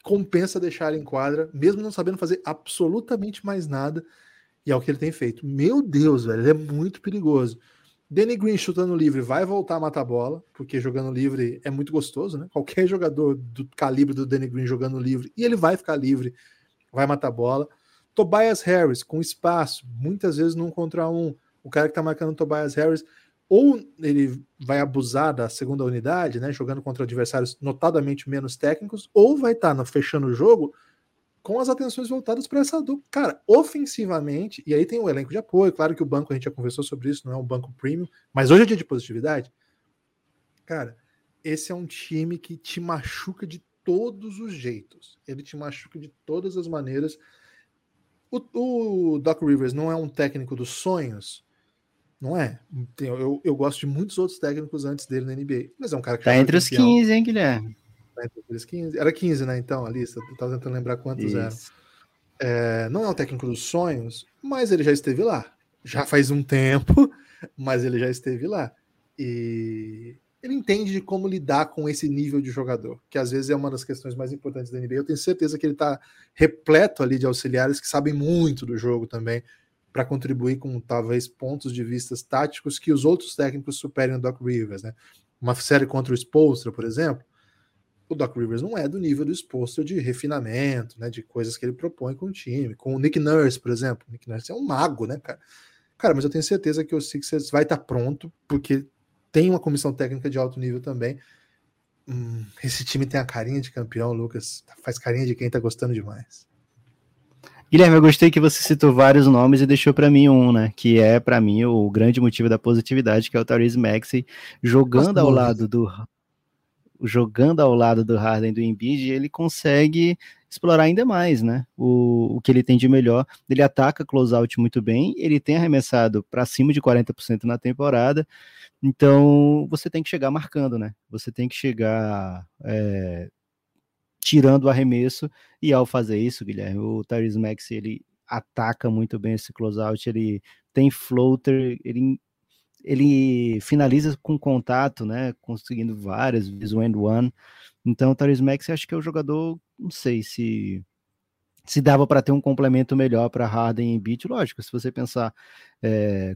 compensa deixar ele em quadra, mesmo não sabendo fazer absolutamente mais nada. E é o que ele tem feito. Meu Deus, velho, ele é muito perigoso. Danny Green chutando livre vai voltar a matar bola, porque jogando livre é muito gostoso, né? Qualquer jogador do calibre do Danny Green jogando livre, e ele vai ficar livre, vai matar bola. Tobias Harris com espaço, muitas vezes num contra um. O cara que tá marcando Tobias Harris, ou ele vai abusar da segunda unidade, né? Jogando contra adversários notadamente menos técnicos, ou vai estar tá fechando o jogo com as atenções voltadas para essa dupla. Cara, ofensivamente, e aí tem o elenco de apoio, claro que o banco, a gente já conversou sobre isso, não é um banco premium, mas hoje é dia de positividade. Cara, esse é um time que te machuca de todos os jeitos. Ele te machuca de todas as maneiras. O, o Doc Rivers não é um técnico dos sonhos, não é? Eu, eu gosto de muitos outros técnicos antes dele na NBA, mas é um cara que tá entre os 15, hein, Guilherme? 15, era 15, né? Então, a lista. Eu tava tentando lembrar quantos eram. É, não é o técnico dos sonhos, mas ele já esteve lá. Já faz um tempo, <laughs> mas ele já esteve lá. E ele entende de como lidar com esse nível de jogador, que às vezes é uma das questões mais importantes da NBA. Eu tenho certeza que ele está repleto ali de auxiliares que sabem muito do jogo também, para contribuir com talvez pontos de vista táticos que os outros técnicos superem o Doc Rivers, né? Uma série contra o Spolstra, por exemplo, o Doc Rivers não é do nível do exposto de refinamento, né, de coisas que ele propõe com o time. Com o Nick Nurse, por exemplo. O Nick Nurse é um mago, né, cara? Cara, mas eu tenho certeza que o Sixers vai estar pronto, porque tem uma comissão técnica de alto nível também. Hum, esse time tem a carinha de campeão, Lucas. Faz carinha de quem tá gostando demais. Guilherme, eu gostei que você citou vários nomes e deixou para mim um, né? Que é para mim o grande motivo da positividade, que é o Therese Maxey jogando ao lado do jogando ao lado do Harden do Embiid, ele consegue explorar ainda mais, né? O, o que ele tem de melhor. Ele ataca closeout muito bem, ele tem arremessado para cima de 40% na temporada. Então você tem que chegar marcando, né? Você tem que chegar é, tirando o arremesso, e ao fazer isso, Guilherme, o Tyrese Max ele ataca muito bem esse closeout, ele tem floater, ele ele finaliza com contato, né? Conseguindo várias vezes o end one. Então, o Tyrese Max acho que é o jogador, não sei se se dava para ter um complemento melhor para Harden e Beat, lógico, se você pensar é,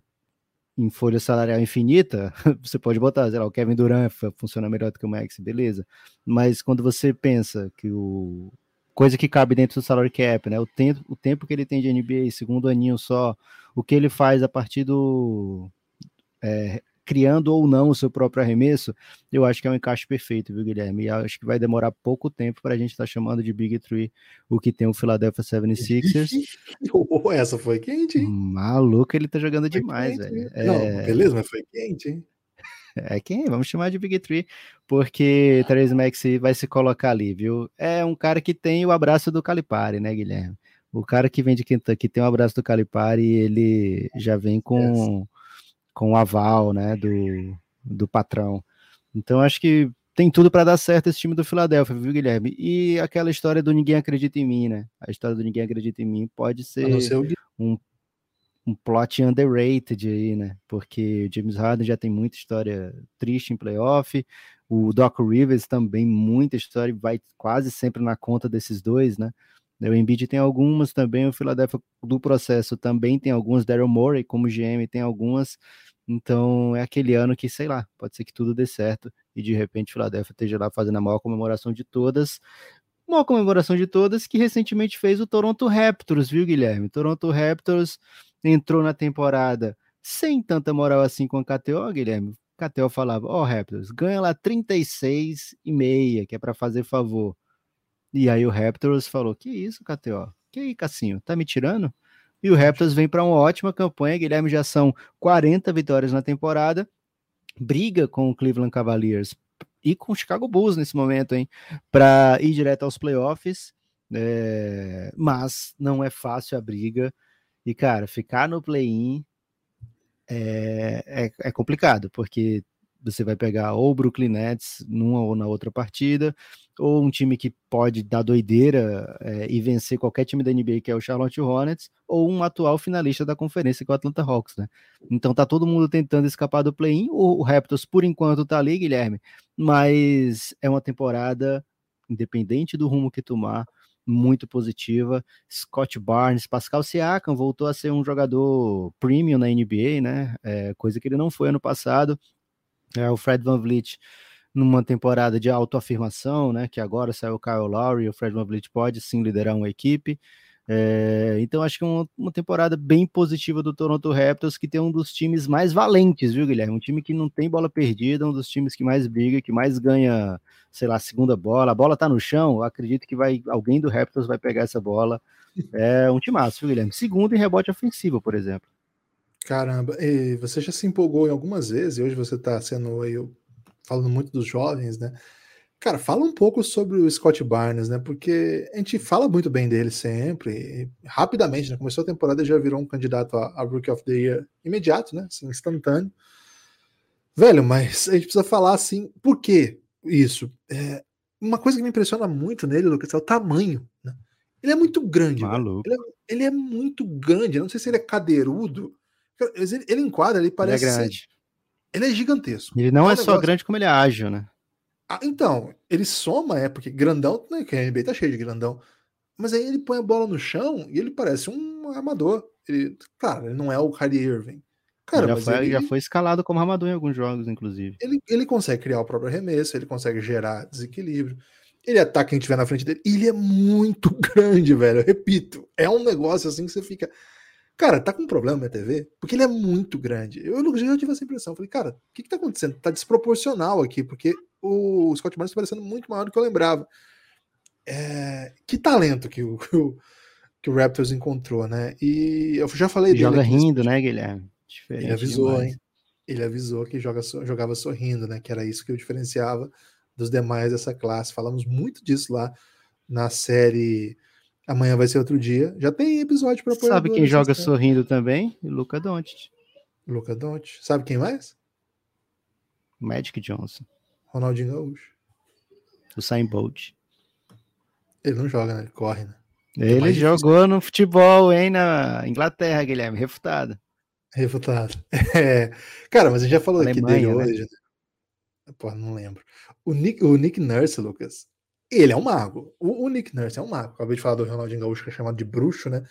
em folha salarial infinita, <laughs> você pode botar, sei lá, o Kevin Durant funciona melhor do que o Max, beleza. Mas quando você pensa que o coisa que cabe dentro do salary cap, né? O tempo, o tempo que ele tem de NBA, segundo aninho só, o que ele faz a partir do é, criando ou não o seu próprio arremesso, eu acho que é um encaixe perfeito, viu, Guilherme? E acho que vai demorar pouco tempo para a gente estar tá chamando de Big Three o que tem o Philadelphia 76ers. <laughs> Essa foi quente, hein? Maluco, ele tá jogando foi demais, quente, velho. É... Não, beleza, mas foi quente, hein? É quem? Vamos chamar de Big Three, porque Therese Maxey vai se colocar ali, viu? É um cara que tem o abraço do Calipari, né, Guilherme? O cara que vem de Kentucky tem um abraço do Calipari e ele já vem com, com o aval né, do, do patrão. Então acho que tem tudo para dar certo esse time do Philadelphia, viu, Guilherme? E aquela história do ninguém acredita em mim, né? A história do ninguém acredita em mim pode ser um, um plot underrated aí, né? Porque o James Harden já tem muita história triste em playoff, o Doc Rivers também muita história, vai quase sempre na conta desses dois, né? O Embiid tem algumas também, o Philadelphia do processo também tem algumas, Daryl Morey como GM tem algumas, então é aquele ano que, sei lá, pode ser que tudo dê certo e de repente o Philadelphia esteja lá fazendo a maior comemoração de todas, maior comemoração de todas que recentemente fez o Toronto Raptors, viu, Guilherme? Toronto Raptors entrou na temporada sem tanta moral assim com a KTO, Guilherme. KTO falava, ó, oh, Raptors, ganha lá 36 e meia, que é para fazer favor. E aí o Raptors falou: Que isso, KTO? Que aí, Cassinho? Tá me tirando? E o Raptors vem para uma ótima campanha. Guilherme já são 40 vitórias na temporada. Briga com o Cleveland Cavaliers e com o Chicago Bulls nesse momento, hein? Para ir direto aos playoffs. É... Mas não é fácil a briga. E, cara, ficar no play-in é, é, é complicado, porque você vai pegar ou o Brooklyn Nets numa ou na outra partida, ou um time que pode dar doideira é, e vencer qualquer time da NBA, que é o Charlotte Hornets, ou um atual finalista da conferência, que é o Atlanta Hawks, né? Então tá todo mundo tentando escapar do play-in, o Raptors por enquanto tá ali, Guilherme, mas é uma temporada, independente do rumo que tomar, muito positiva. Scott Barnes, Pascal Siakam voltou a ser um jogador premium na NBA, né? É, coisa que ele não foi ano passado. É, o Fred Van Vliet numa temporada de autoafirmação, né? Que agora saiu o Kyle Lowry, o Fred Van Vliet pode sim liderar uma equipe. É, então acho que é uma, uma, temporada bem positiva do Toronto Raptors, que tem um dos times mais valentes, viu, Guilherme? Um time que não tem bola perdida, um dos times que mais briga, que mais ganha, sei lá, segunda bola. A bola tá no chão, acredito que vai alguém do Raptors vai pegar essa bola. É um timaço, viu, Guilherme? Segundo em rebote ofensivo, por exemplo. Caramba, e você já se empolgou em algumas vezes, e hoje você está sendo aí, falando muito dos jovens, né? Cara, fala um pouco sobre o Scott Barnes, né? Porque a gente fala muito bem dele sempre, rapidamente, né? Começou a temporada e já virou um candidato a, a Rookie of the Year imediato, né? Assim, instantâneo. Velho, mas a gente precisa falar assim, por que isso? É, uma coisa que me impressiona muito nele, Lucas, é o tamanho, né? Ele é muito grande. Ele é, ele é, muito grande. Eu não sei se ele é cadeirudo, ele, ele enquadra, ele parece. Ele é grande. Ser, ele é gigantesco. Ele não é, é só grande, como ele é ágil, né? Ah, então, ele soma, é, porque grandão, né, que a NBA tá cheio de grandão. Mas aí ele põe a bola no chão e ele parece um armador. Ele, claro, ele não é o Kyrie Irving. Cara, já, foi, ele, já foi escalado como armador em alguns jogos, inclusive. Ele, ele consegue criar o próprio arremesso, ele consegue gerar desequilíbrio. Ele ataca quem tiver na frente dele. Ele é muito <laughs> grande, velho. Eu repito, é um negócio assim que você fica. Cara, tá com um problema minha TV? Porque ele é muito grande. Eu já tive essa impressão. Falei, cara, o que, que tá acontecendo? Tá desproporcional aqui, porque o Scott Barnes tá parecendo muito maior do que eu lembrava. É... Que talento que o, que o Raptors encontrou, né? E eu já falei dele. Joga rindo, né, Guilherme? Diferente ele avisou, demais. hein? Ele avisou que joga, jogava sorrindo, né? Que era isso que o diferenciava dos demais dessa classe. Falamos muito disso lá na série Amanhã vai ser outro dia. Já tem episódio para Sabe quem joga sorrindo também? Luca Doncic. Luca Doncic. Sabe quem mais? Magic Johnson. Ronaldinho Gaúcho. O Sain Bolt. Ele não joga, né? Ele corre, né? Ele é jogou difícil. no futebol, hein, na Inglaterra, Guilherme. Refutado. Refutado. <laughs> É. Cara, mas a gente já falou Alemanha, aqui dele né? hoje. Né? Pô, não lembro. O Nick, o Nick Nurse, Lucas, ele é um mago. O, o, Nick Nurse é um mago. Acabei de falar do Ronaldinho Gaúcho, que é chamado de bruxo, né?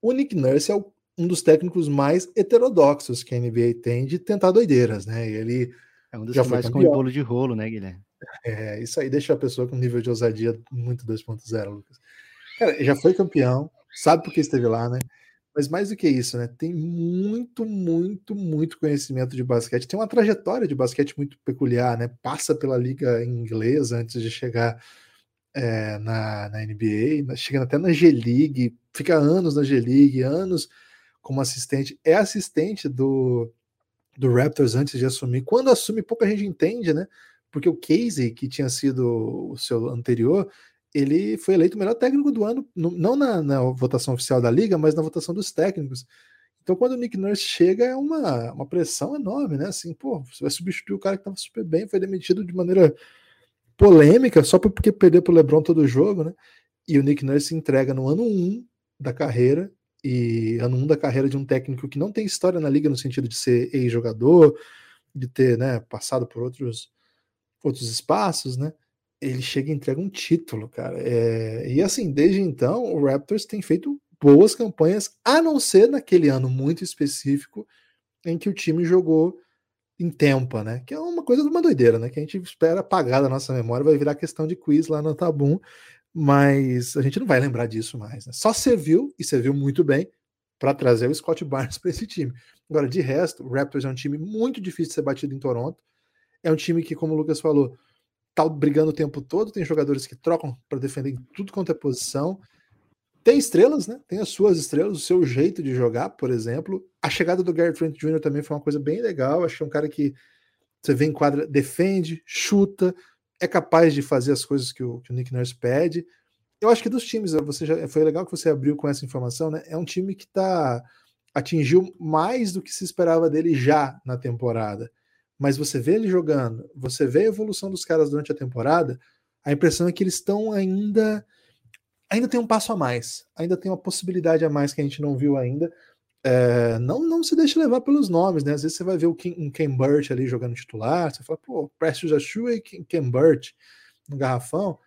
O Nick Nurse é o, um dos técnicos mais heterodoxos que a NBA tem de tentar doideiras, né? E ele é um dos já que mais com bolo de rolo, né, Guilherme? É, isso aí deixa a pessoa com nível de ousadia muito 2.0, Lucas. Cara, já foi campeão, sabe por que esteve lá, né? Mas mais do que isso, né? Tem muito, muito, muito conhecimento de basquete. Tem uma trajetória de basquete muito peculiar, né? Passa pela liga inglesa antes de chegar é, na, na NBA, chegando até na G-League, fica anos na G-League, anos como assistente, é assistente do, do Raptors antes de assumir. Quando assume, pouca gente entende, né? Porque o Casey, que tinha sido o seu anterior, ele foi eleito o melhor técnico do ano, não na, na, votação oficial da liga, mas na votação dos técnicos. Então, quando o Nick Nurse chega, é uma, uma pressão enorme, né? Assim, pô, você vai substituir o cara que estava super bem, foi demitido de maneira polêmica, só porque perdeu para o LeBron todo o jogo, né? E o Nick Nurse entrega no ano 1 um da carreira, e ano 1 um da carreira de um técnico que não tem história na liga no sentido de ser ex-jogador, de ter né, passado por outros, outros espaços, né? ele chega e entrega um título, cara. É, e assim, desde então, o Raptors tem feito boas campanhas, a não ser naquele ano muito específico em que o time jogou em Tempa, né? Que é uma coisa de uma doideira, né? Que a gente espera apagar da nossa memória, vai virar questão de quiz lá no Tabum, mas a gente não vai lembrar disso mais. Né? Só serviu, e serviu muito bem, para trazer o Scott Barnes <laughs> para esse time. Agora, de resto, o Raptors é um time muito difícil de ser batido em Toronto. É um time que, como o Lucas falou, tá brigando o tempo todo, tem jogadores que trocam para defender em tudo quanto é posição. Tem estrelas, né? Tem as suas estrelas, o seu jeito de jogar, por exemplo. A chegada do Gary Trent Jr. também foi uma coisa bem legal. Acho é um cara que você vê em quadra, defende, chuta, é capaz de fazer as coisas que o, que o Nick Nurse pede. Eu acho que dos times, você já, foi legal que você abriu com essa informação, né? É um time que tá atingiu mais do que se esperava dele já na temporada mas você vê ele jogando, você vê a evolução dos caras durante a temporada, a impressão é que eles estão ainda ainda tem um passo a mais, ainda tem uma possibilidade a mais que a gente não viu ainda. É, não, não se deixe levar pelos nomes, né? Às vezes você vai ver o Ken, um Ken Burt ali jogando titular, você fala, pô, Precious Achua e Ken Burt no garrafão.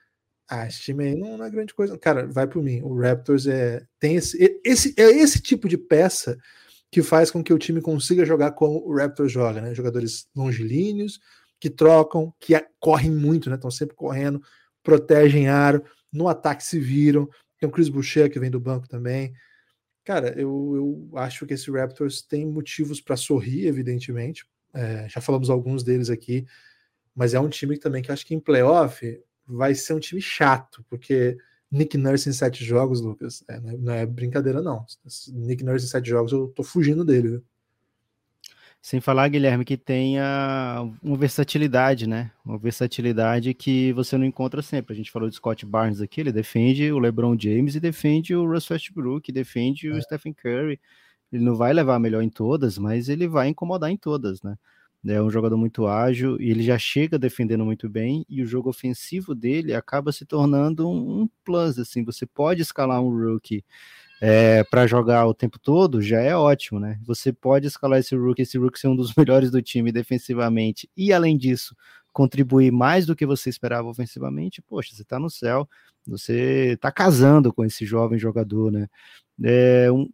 Ah, esse time aí não, não é grande coisa. Cara, vai por mim. O Raptors é, tem esse, esse, é esse tipo de peça que faz com que o time consiga jogar como o Raptors joga, né? Jogadores longilíneos, que trocam, que correm muito, né? Estão sempre correndo, protegem aro, no ataque se viram. Tem o Chris Boucher que vem do banco também. Cara, eu, eu acho que esse Raptors tem motivos para sorrir, evidentemente. É, já falamos alguns deles aqui, mas é um time também que acho que em playoff vai ser um time chato, porque Nick Nurse em sete jogos, Lucas, é, não, é, brincadeira, não. Nick Nurse em sete jogos, eu tô fugindo dele. Viu? Sem falar, Guilherme, que tenha uma versatilidade, né? Uma versatilidade que você não encontra sempre. A gente falou de Scott Barnes aqui, ele defende o LeBron James e defende o Russ Westbrook, defende é. o Stephen Curry. Ele não vai levar melhor em todas, mas ele vai incomodar em todas, né? É um jogador muito ágil e ele já chega defendendo muito bem e o jogo ofensivo dele acaba se tornando um, um plus. Assim, você pode escalar um rookie é, para jogar o tempo todo, já é ótimo, né? Você pode escalar esse rookie, esse rookie ser um dos <laughs> melhores do time defensivamente e além disso contribuir mais do que você esperava ofensivamente. Poxa, você está no céu, você está casando com esse jovem jogador, né? É um,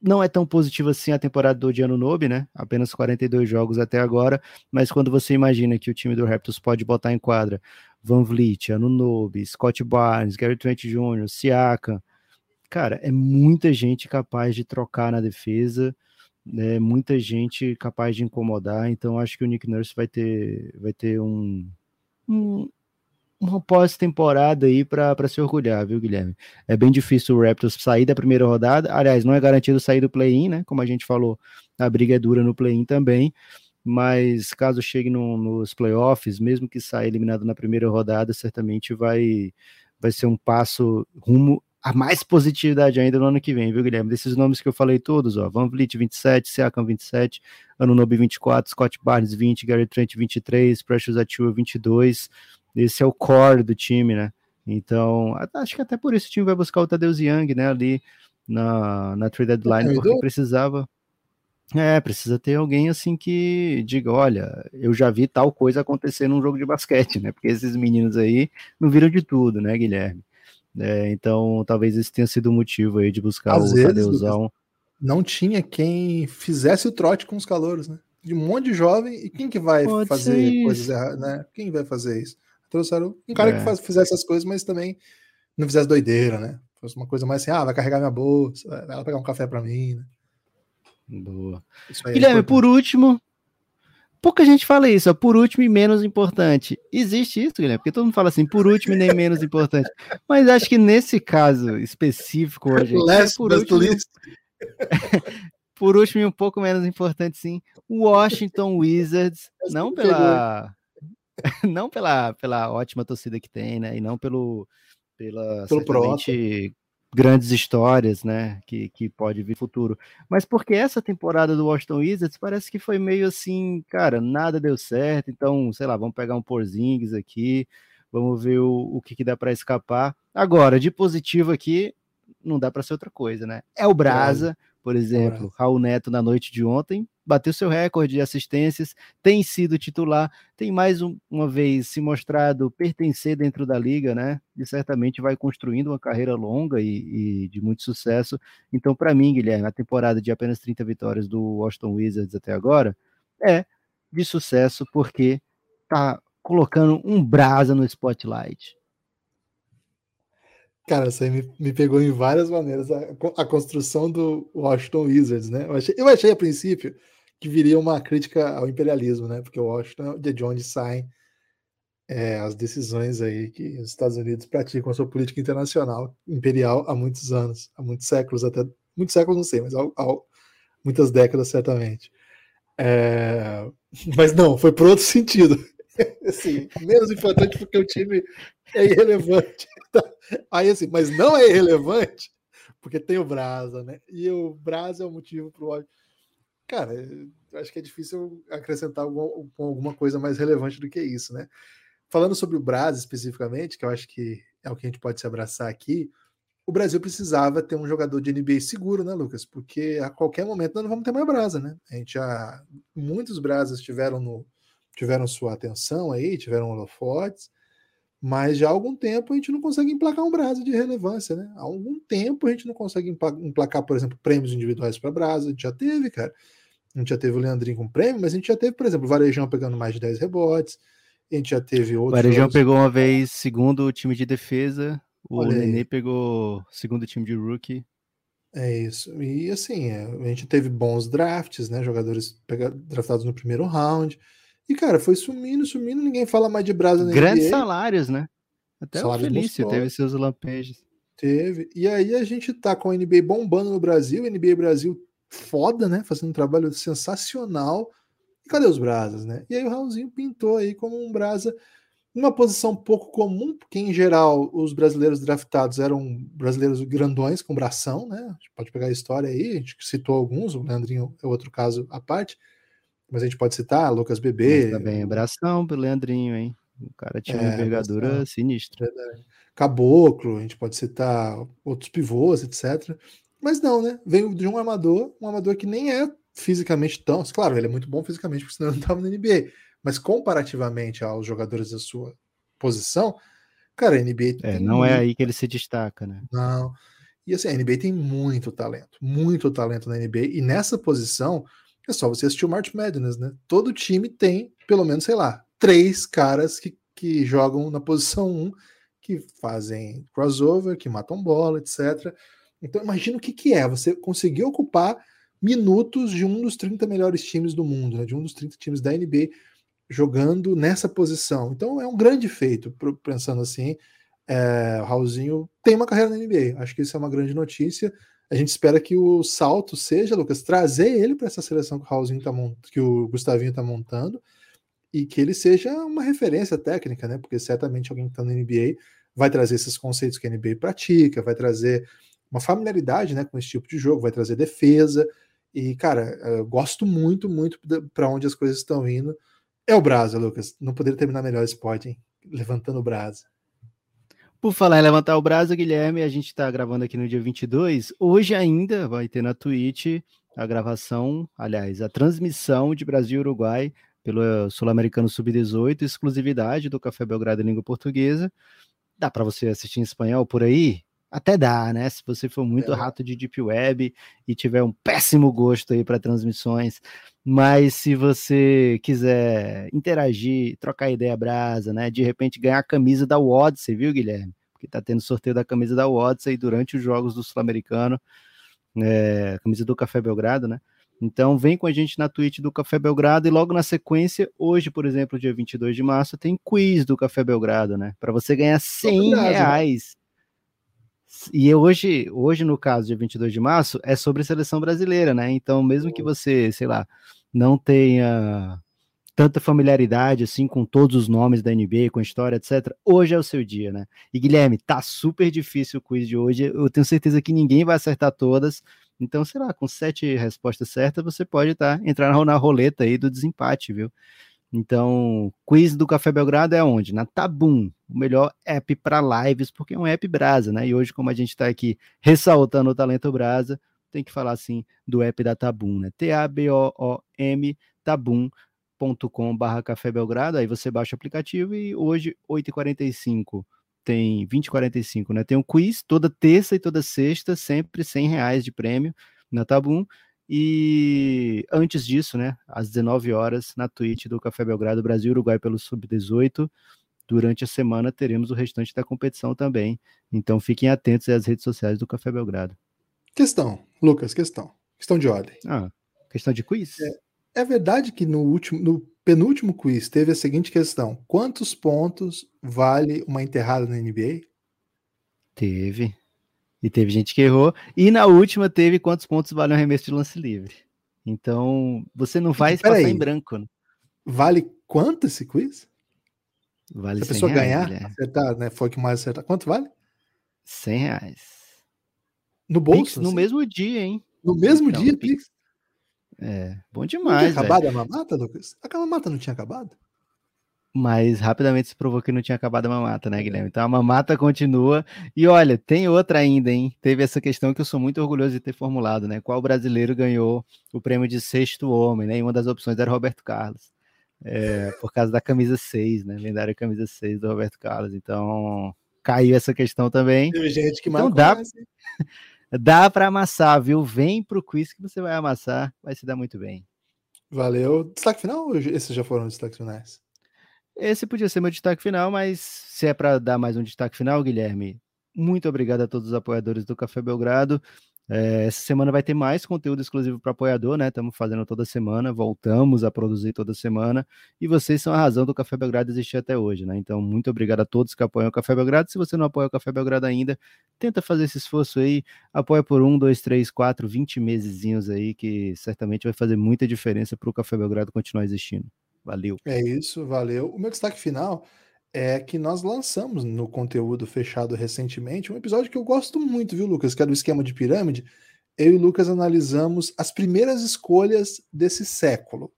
não é tão positivo assim a temporada do Odiano Nobe, né? Apenas 42 jogos até agora, mas quando você imagina que o time do Raptors pode botar em quadra Van Vliet, Anunobi, Scott Barnes, Gary Trent Jr., Siakam, cara, é muita gente capaz de trocar na defesa, é muita gente capaz de incomodar, então acho que o Nick Nurse vai ter, vai ter um, um uma pós-temporada aí para se orgulhar, viu, Guilherme? É bem difícil o Raptors sair da primeira rodada. Aliás, não é garantido sair do play-in, né? Como a gente falou, a briga é dura no play-in também. Mas caso chegue no, nos playoffs, mesmo que saia eliminado na primeira rodada, certamente vai, vai ser um passo rumo a mais positividade ainda no ano que vem, viu, Guilherme? Desses nomes que eu falei todos, ó, Van Vliet 27, Siakam 27, Anunobi 24, Scott Barnes 20, Gary Trent 23, Precious Achiuwa 22, esse é o core do time, né? Então, acho que até por isso o time vai buscar o Tadeusz Young, né, ali na, na trade deadline, porque precisava. É, precisa ter alguém assim que diga, olha, eu já vi tal coisa acontecer num jogo de basquete, né? Porque esses meninos aí não viram de tudo, né, Guilherme? É, então, talvez esse tenha sido o motivo aí de buscar Às o Tadeuzão. Não tinha quem fizesse o trote com os calouros, né? De um monte de jovem, e quem que vai Pode fazer coisas erradas, né? Quem vai fazer isso? Trouxeram um cara é. que faz, fizesse essas coisas, mas também não fizesse doideira, né? Fosse uma coisa mais assim, ah, vai carregar minha bolsa, vai pegar um café para mim, né? Boa. Guilherme, é por último, pouca gente fala isso, ó, por último e menos importante. Existe isso, Guilherme? Porque todo mundo fala assim, por último e nem menos importante. Mas acho que nesse caso específico hoje, é por último, <laughs> por último e um pouco menos importante, sim, Washington Wizards, não pela <laughs> não pela, pela ótima torcida que tem, né? E não pelo, pela Pelo grandes histórias, né, que, que pode vir futuro. Mas porque essa temporada do Washington Wizards parece que foi meio assim, cara, nada deu certo, então, sei lá, vamos pegar um Porzingis aqui, vamos ver o, o que, que dá para escapar. Agora, de positivo aqui, não dá para ser outra coisa, né? É o Brasa, por exemplo, Raul Neto na noite de ontem, bateu seu recorde de assistências, tem sido titular, tem mais um, uma vez se mostrado pertencer dentro da liga, né? E certamente vai construindo uma carreira longa e, e de muito sucesso. Então, para mim, Guilherme, a temporada de apenas 30 vitórias do Washington Wizards até agora é de sucesso porque tá colocando um brasa no spotlight. Cara, isso aí me, me pegou em várias maneiras. A, a, construção do Washington Wizards, né? Eu achei, eu achei a princípio que viria uma crítica ao imperialismo, né? Porque Washington é de onde saem é, as decisões aí que os Estados Unidos praticam a sua política internacional imperial há muitos anos, há muitos séculos, até muitos séculos não sei, mas há, há muitas décadas certamente. É, <laughs> mas não, foi por outro <laughs> sentido. assim, menos importante porque o time é irrelevante. <laughs> Aí assim, mas não é irrelevante porque tem o Brasa, né? E o Brasa é o motivo para o Cara, acho que é difícil acrescentar algum, alguma coisa mais relevante do que isso, né? Falando sobre o Brasa especificamente, que eu acho que é o que a gente pode se abraçar aqui, o Brasil precisava ter um jogador de NBA seguro, né, Lucas? Porque a qualquer momento nós não vamos ter mais brasa, né? A gente já. Muitos brasas tiveram no, tiveram sua atenção aí, tiveram holofotes, mas já há algum tempo a gente não consegue emplacar um brasa de relevância, né? Há algum tempo a gente não consegue emplacar, por exemplo, prêmios individuais para brasa, a gente já teve, cara. A gente já teve o Leandrinho com prêmio, mas a gente já teve, por exemplo, o Varejão pegando mais de 10 rebotes, a gente já teve outros. O Varejão jogos... pegou uma vez segundo o time de defesa, o Olha Nenê aí. pegou segundo time de rookie. É isso. E assim, é, a gente teve bons drafts, né? Jogadores draftados no primeiro round. E, cara, foi sumindo, sumindo, ninguém fala mais de brasa na Grandes NBA. salários, né? Até salários o Felício teve seus lampejos. Teve. E aí a gente tá com a NBA bombando no Brasil, NBA Brasil foda, né? Fazendo um trabalho sensacional. E cadê os brasas, né? E aí o Raulzinho pintou aí como um brasa uma posição pouco comum, porque em geral os brasileiros draftados eram brasileiros grandões com bração, né? A gente pode pegar a história aí, a gente citou alguns, o Leandrinho é outro caso à parte mas a gente pode citar Lucas Bebê. Também, abração pelo Leandrinho, hein? O cara tinha uma é, envergadura abração. sinistra. Caboclo, a gente pode citar outros pivôs, etc. Mas não, né? Veio de um armador, um armador que nem é fisicamente tão. Claro, ele é muito bom fisicamente, porque senão ele não estava na NBA. Mas comparativamente aos jogadores da sua posição, cara, a NBA. É, não muito... é aí que ele se destaca, né? Não. E assim, a NBA tem muito talento, muito talento na NBA. E nessa posição, é só você assistir o March Madness, né? Todo time tem, pelo menos, sei lá, três caras que, que jogam na posição 1, que fazem crossover, que matam bola, etc. Então, imagina o que, que é você conseguir ocupar minutos de um dos 30 melhores times do mundo, né? de um dos 30 times da NBA jogando nessa posição. Então, é um grande feito, pensando assim. É, o Raulzinho tem uma carreira na NBA. Acho que isso é uma grande notícia. A gente espera que o salto seja, Lucas, trazer ele para essa seleção que o Raulzinho tá mont... que o Gustavinho está montando e que ele seja uma referência técnica, né? Porque certamente alguém que está na NBA vai trazer esses conceitos que a NBA pratica, vai trazer uma familiaridade, né, com esse tipo de jogo, vai trazer defesa. E, cara, eu gosto muito, muito para onde as coisas estão indo. É o Brasa, Lucas. Não poderia terminar melhor esse pod, hein? Levantando o Brasa. Por falar em levantar o braço, Guilherme, a gente está gravando aqui no dia 22. Hoje ainda vai ter na Twitch a gravação, aliás, a transmissão de Brasil-Uruguai pelo Sul-Americano Sub-18, exclusividade do Café Belgrado em língua portuguesa. Dá para você assistir em espanhol por aí? Até dá, né? Se você for muito é. rato de Deep Web e tiver um péssimo gosto aí para transmissões. Mas se você quiser interagir, trocar ideia brasa, né? De repente ganhar a camisa da Odyssey, viu, Guilherme? Porque tá tendo sorteio da camisa da Odyssey durante os jogos do Sul-Americano. É, camisa do Café Belgrado, né? Então vem com a gente na Twitch do Café Belgrado e logo na sequência, hoje, por exemplo, dia 22 de março, tem quiz do Café Belgrado, né? Para você ganhar 100 né? reais. E hoje, hoje, no caso, dia 22 de março, é sobre seleção brasileira, né? Então, mesmo que você, sei lá, não tenha tanta familiaridade assim com todos os nomes da NBA, com a história, etc. Hoje é o seu dia, né? E Guilherme, tá super difícil o quiz de hoje. Eu tenho certeza que ninguém vai acertar todas. Então, sei lá, com sete respostas certas, você pode tá, entrar na roleta aí do desempate, viu? Então, quiz do Café Belgrado é onde? Na Tabum, o melhor app para lives, porque é um app brasa, né? E hoje, como a gente está aqui ressaltando o talento brasa, tem que falar assim do app da Tabum, né? T-A-B-O-O-M, tabum.com.br Café Belgrado, aí você baixa o aplicativo e hoje, 8h45, tem 20h45, né? Tem um quiz toda terça e toda sexta, sempre 100 reais de prêmio na Tabum. E antes disso, né, às 19 horas, na Twitch do Café Belgrado, Brasil Uruguai pelo Sub-18. Durante a semana teremos o restante da competição também. Então fiquem atentos às redes sociais do Café Belgrado. Questão, Lucas, questão. Questão de ordem. Ah, questão de quiz? É, é verdade que no último, no penúltimo quiz teve a seguinte questão: quantos pontos vale uma enterrada na NBA? Teve. E teve gente que errou. E na última teve quantos pontos vale um arremesso de lance livre. Então, você não vai passar aí. em branco. Né? Vale quanto esse quiz? Vale Se a pessoa reais, ganhar, acertar, né? Foi que mais acertar. Quanto vale? 100 reais. No bolso? Pix, no assim? mesmo dia, hein? No mesmo então, dia, Pix? É, bom demais. Não tinha acabado a mamata, Lucas? Aquela mamata não tinha acabado? Mas rapidamente se provou que não tinha acabado a mamata, né, Guilherme? Então a mamata continua. E olha, tem outra ainda, hein? Teve essa questão que eu sou muito orgulhoso de ter formulado, né? Qual brasileiro ganhou o prêmio de sexto homem, né? E uma das opções era Roberto Carlos. É, por causa da camisa 6, né? Lendária camisa 6 do Roberto Carlos. Então, caiu essa questão também. Tem gente que então, dá, <laughs> dá para amassar, viu? Vem pro quiz que você vai amassar, vai se dar muito bem. Valeu. Destaque final esses já foram os destaques finais? Esse podia ser meu destaque final, mas se é para dar mais um destaque final, Guilherme, muito obrigado a todos os apoiadores do Café Belgrado. É, essa semana vai ter mais conteúdo exclusivo para apoiador, né? Estamos fazendo toda semana, voltamos a produzir toda semana e vocês são a razão do Café Belgrado existir até hoje, né? Então, muito obrigado a todos que apoiam o Café Belgrado. Se você não apoia o Café Belgrado ainda, tenta fazer esse esforço aí, apoia por um, dois, três, quatro, vinte mesezinhos aí, que certamente vai fazer muita diferença para o Café Belgrado continuar existindo. Valeu. É isso, valeu. O meu destaque final é que nós lançamos no conteúdo fechado recentemente um episódio que eu gosto muito, viu, Lucas? Que é do esquema de pirâmide. Eu e o Lucas analisamos as primeiras escolhas desse século.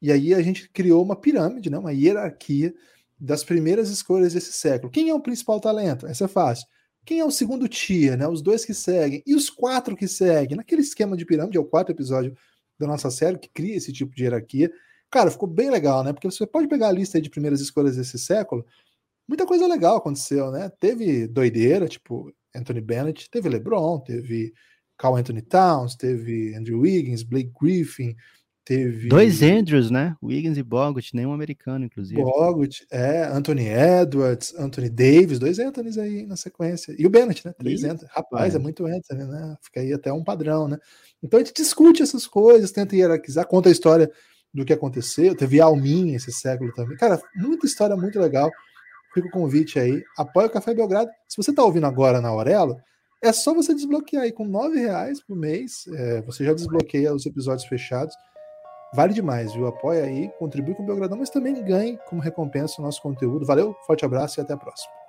E aí a gente criou uma pirâmide, né? uma hierarquia das primeiras escolhas desse século. Quem é o principal talento? Essa é fácil. Quem é o segundo tia, né? Os dois que seguem e os quatro que seguem. Naquele esquema de pirâmide, é o quarto episódio da nossa série que cria esse tipo de hierarquia. Cara, ficou bem legal, né? Porque você pode pegar a lista de primeiras escolhas desse século, muita coisa legal aconteceu, né? Teve doideira, tipo Anthony Bennett, teve LeBron, teve Carl Anthony Towns, teve Andrew Wiggins, Blake Griffin, teve. Dois Andrews, né? Wiggins e Bogut, nenhum americano, inclusive. Bogut, é, Anthony Edwards, Anthony Davis, dois Anthonys aí na sequência. E o Bennett, né? Três Anthony. Rapaz, é. é muito Anthony, né? Fica aí até um padrão, né? Então a gente discute essas coisas, tenta hierarquizar, conta a história do que aconteceu. Teve Almin esse século também. Cara, muita história muito legal. Fica o convite aí. Apoia o Café Belgrado. Se você está ouvindo agora na Aurelo, é só você desbloquear aí com nove reais por mês. É, você já desbloqueia os episódios fechados. Vale demais, viu? Apoia aí, contribui com o Belgradão, mas também ganhe como recompensa o nosso conteúdo. Valeu, forte abraço e até a próxima.